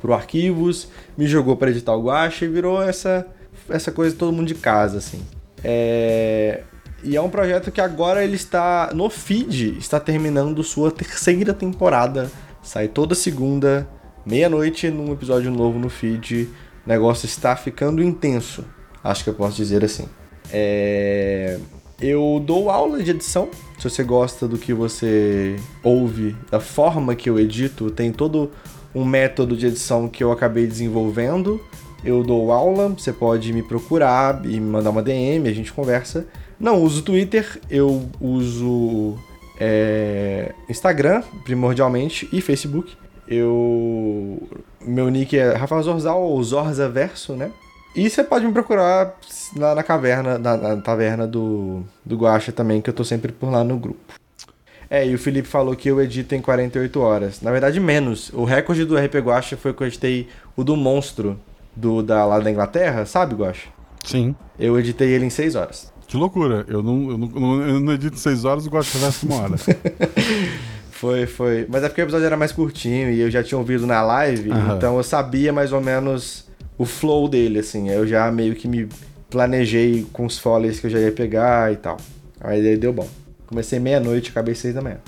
pro arquivos, me jogou para editar o Guacha e virou essa, essa coisa todo mundo de casa, assim. É... E é um projeto que agora ele está no feed, está terminando sua terceira temporada. Sai toda segunda, meia-noite, num episódio novo no feed. O negócio está ficando intenso, acho que eu posso dizer assim. É... Eu dou aula de edição. Se você gosta do que você ouve, da forma que eu edito, tem todo um método de edição que eu acabei desenvolvendo. Eu dou aula, você pode me procurar e me mandar uma DM, a gente conversa. Não uso Twitter, eu uso é, Instagram, primordialmente, e Facebook. Eu. Meu nick é Rafael Zorzal, ou Zorza Verso, né? E você pode me procurar lá na caverna, na, na taverna do, do Guacha também, que eu tô sempre por lá no grupo. É, e o Felipe falou que eu edito em 48 horas. Na verdade, menos. O recorde do RP Guacha foi que eu editei o do monstro do, da, lá da Inglaterra, sabe, Guacha? Sim. Eu editei ele em 6 horas. Que loucura. Eu não, eu não, eu não edito 6 horas e gosto de conversa uma hora. foi, foi. Mas é porque o episódio era mais curtinho e eu já tinha ouvido na live, Aham. então eu sabia mais ou menos o flow dele, assim. Eu já meio que me planejei com os followers que eu já ia pegar e tal. Aí daí deu bom. Comecei meia-noite, acabei seis da manhã.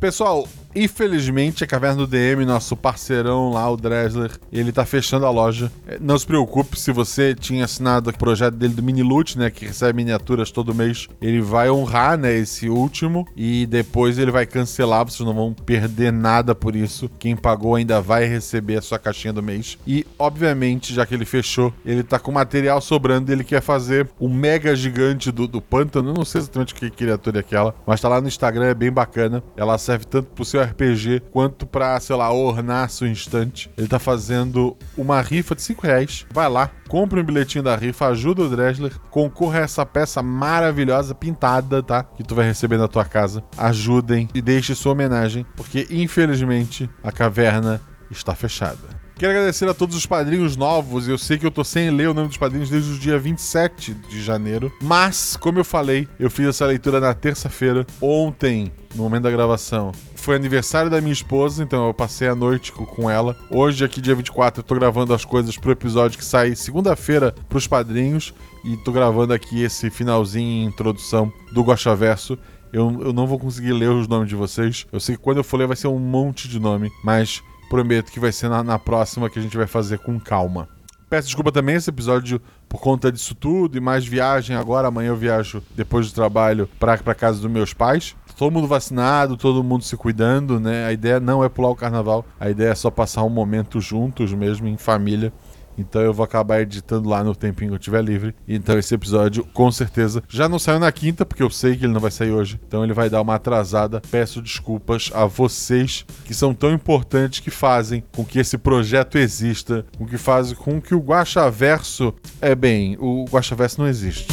Pessoal, infelizmente a Caverna do DM, nosso parceirão lá, o Dresler, ele tá fechando a loja. É, Não se preocupe se você tinha assinado o projeto dele do Mini Loot, né, que recebe miniaturas todo mês. Ele vai honrar, né, esse último e depois ele vai cancelar, vocês não vão perder nada por isso. Quem pagou ainda vai receber a sua caixinha do mês. E, obviamente, já que ele fechou, ele tá com material sobrando, ele quer fazer o mega gigante do, do pântano. Eu não sei exatamente que criatura é aquela, mas tá lá no Instagram, é bem bacana. Ela serve tanto pro seu RPG quanto pra, sei lá, ornar sua instante. Ele tá fazendo uma rifa de 5 reais. Vai lá, compra um bilhetinho da rifa, ajuda o Dresler, concorra a essa peça maravilhosa, pintada, tá? Que tu vai receber na tua casa. Ajudem e deixe sua homenagem, porque infelizmente a caverna está fechada. Quero agradecer a todos os padrinhos novos. Eu sei que eu tô sem ler o nome dos padrinhos desde o dia 27 de janeiro. Mas, como eu falei, eu fiz essa leitura na terça-feira. Ontem, no momento da gravação, foi aniversário da minha esposa, então eu passei a noite co- com ela. Hoje, aqui, dia 24, eu tô gravando as coisas pro episódio que sai segunda-feira pros padrinhos. E tô gravando aqui esse finalzinho introdução do Gosta Verso. Eu, eu não vou conseguir ler os nomes de vocês. Eu sei que quando eu for ler vai ser um monte de nome, mas prometo que vai ser na, na próxima que a gente vai fazer com calma. Peço desculpa também esse episódio por conta disso tudo e mais viagem agora. Amanhã eu viajo depois do trabalho pra casa dos meus pais. Todo mundo vacinado, todo mundo se cuidando, né? A ideia não é pular o carnaval, a ideia é só passar um momento juntos mesmo, em família. Então eu vou acabar editando lá no tempinho que eu tiver livre. Então esse episódio, com certeza, já não saiu na quinta, porque eu sei que ele não vai sair hoje. Então ele vai dar uma atrasada. Peço desculpas a vocês que são tão importantes que fazem com que esse projeto exista, com que fazem com que o Guaxaverso. É bem, o Guaxaverso não existe.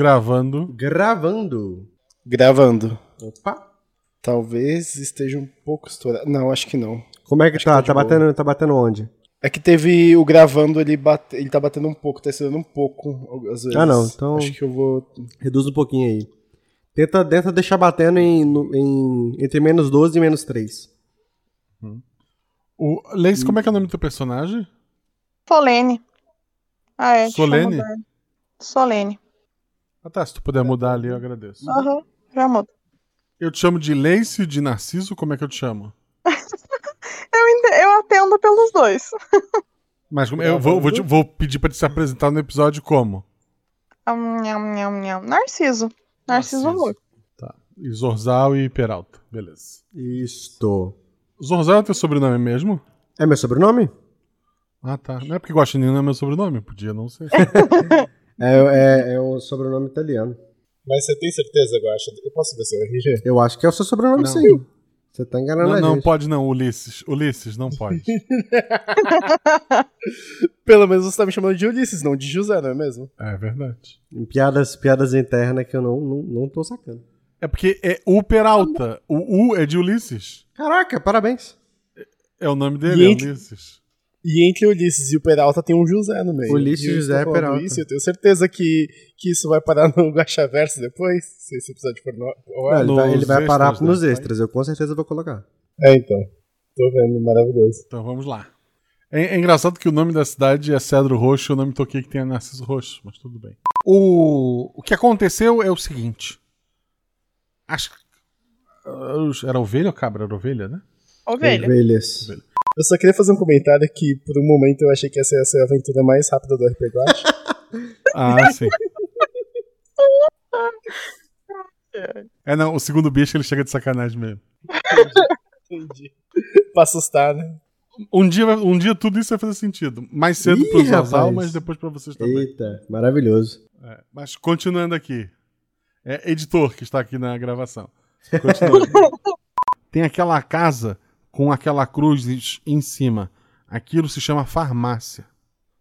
Gravando. Gravando. Gravando. Opa. Talvez esteja um pouco estourado. Não, acho que não. Como é que Acho tá? que tá Tá boa. batendo, tá batendo onde? É que teve o gravando, ele, bate, ele tá batendo um pouco, tá estourando um pouco às vezes. Ah, não, então- Acho que eu vou. Reduz um pouquinho aí. Tenta, tenta deixar batendo em, em- entre menos 12 e menos 3. O Lace, como é que é o nome do teu personagem? Solene. Ah, é. Solene? Solene. Ah tá, se tu puder mudar ali, eu agradeço. Aham, já mudo. Eu te chamo de Lace, de Narciso, como é que eu te chamo? Eu, eu atendo pelos dois. Mas como- eu vou, vou, te- vou pedir pra te se apresentar no episódio como? Nham, nham, nham. Narciso. Narciso Narciso. Amor. Tá. E Zorzal e Peralta. Beleza. Isto. Zorzal é teu sobrenome mesmo? É meu sobrenome? Ah, tá. Não é porque Guaxinim não é meu sobrenome, podia não ser. É, é, é um sobrenome italiano. Mas você tem certeza, Guaxa? Eu posso ver seu RG? Eu acho que é o seu sobrenome, Não. sim. Você tá enganando não, a não gente. pode não, Ulisses. Ulisses, não pode. Pelo menos você tá me chamando de Ulisses, não de José, não é mesmo? É verdade. Em piadas, piadas internas que eu não, não, não tô sacando. É porque é o Peralta. O U é de Ulisses. Caraca, parabéns. É o nome dele, é Gente. Ulisses. E entre o Ulisses e o Peralta tem um José no meio. Ulisses, E José, estou falando Peralta. Isso, eu tenho certeza que, que isso vai parar no Gachaverso depois, se esse episódio for no... Não, ele vai, ele vai extras, parar né? nos extras, eu com certeza vou colocar. É, então. Tô vendo, maravilhoso. Então vamos lá. É, é engraçado que o nome da cidade é Cedro Roxo, eu não me toquei que tem Narciso Roxo, mas tudo bem. O, o que aconteceu é o seguinte. Acho que. Era ovelha ou cabra? Era ovelha, né? Ovelha. Ovelhas. Eu só queria fazer um comentário que, por um momento, eu achei que essa ia ser a aventura mais rápida do RPG. Ah, sim. É, não, o segundo bicho ele chega de sacanagem mesmo. Entendi. pra assustar, né? Um dia, um dia tudo isso vai fazer sentido. Mais cedo Ih, pro Zazal, mas depois pra vocês também. Eita, maravilhoso. É, mas continuando aqui. É editor que está aqui na gravação. Continuando. Tem aquela casa com aquela cruz em cima. Aquilo se chama farmácia.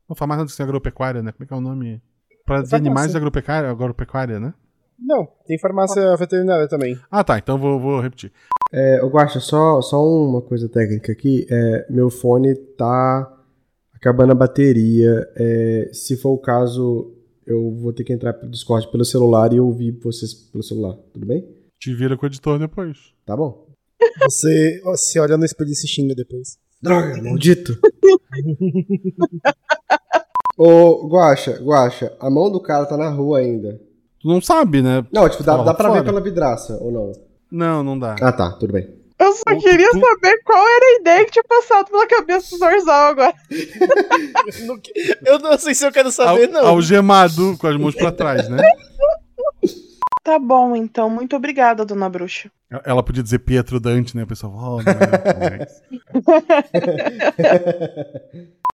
Não, farmácia não é agropecuária, né? Como é que é o nome? Para de animais agropecuária, agropecuária, né? Não, tem farmácia veterinária também. Ah, tá. Então vou, vou repetir. É, eu Guaxa, só, só uma coisa técnica aqui. É, meu fone tá acabando a bateria. É, se for o caso, eu vou ter que entrar pro Discord pelo celular e ouvir vocês pelo celular. Tudo bem? Te vira com o editor depois. Tá bom. Você se olha no espelho e se xinga depois. Droga, maldito. Ô, Guaxa, Guaxa, a mão do cara tá na rua ainda. Tu não sabe, né? Não, tipo, dá, Tá dá pra fora. ver pela vidraça, ou não? Não, não dá. Ah, tá, tudo bem. Eu só Tu- queria saber qual era a ideia que tinha passado pela cabeça do Zorzal agora. Não Eu não sei se eu quero saber, Al- não. Algemado com as mãos pra trás, né? Tá bom, então. Muito obrigada, dona bruxa. Ela podia dizer Pietro Dante, né? O pessoal, oh, não é, não é.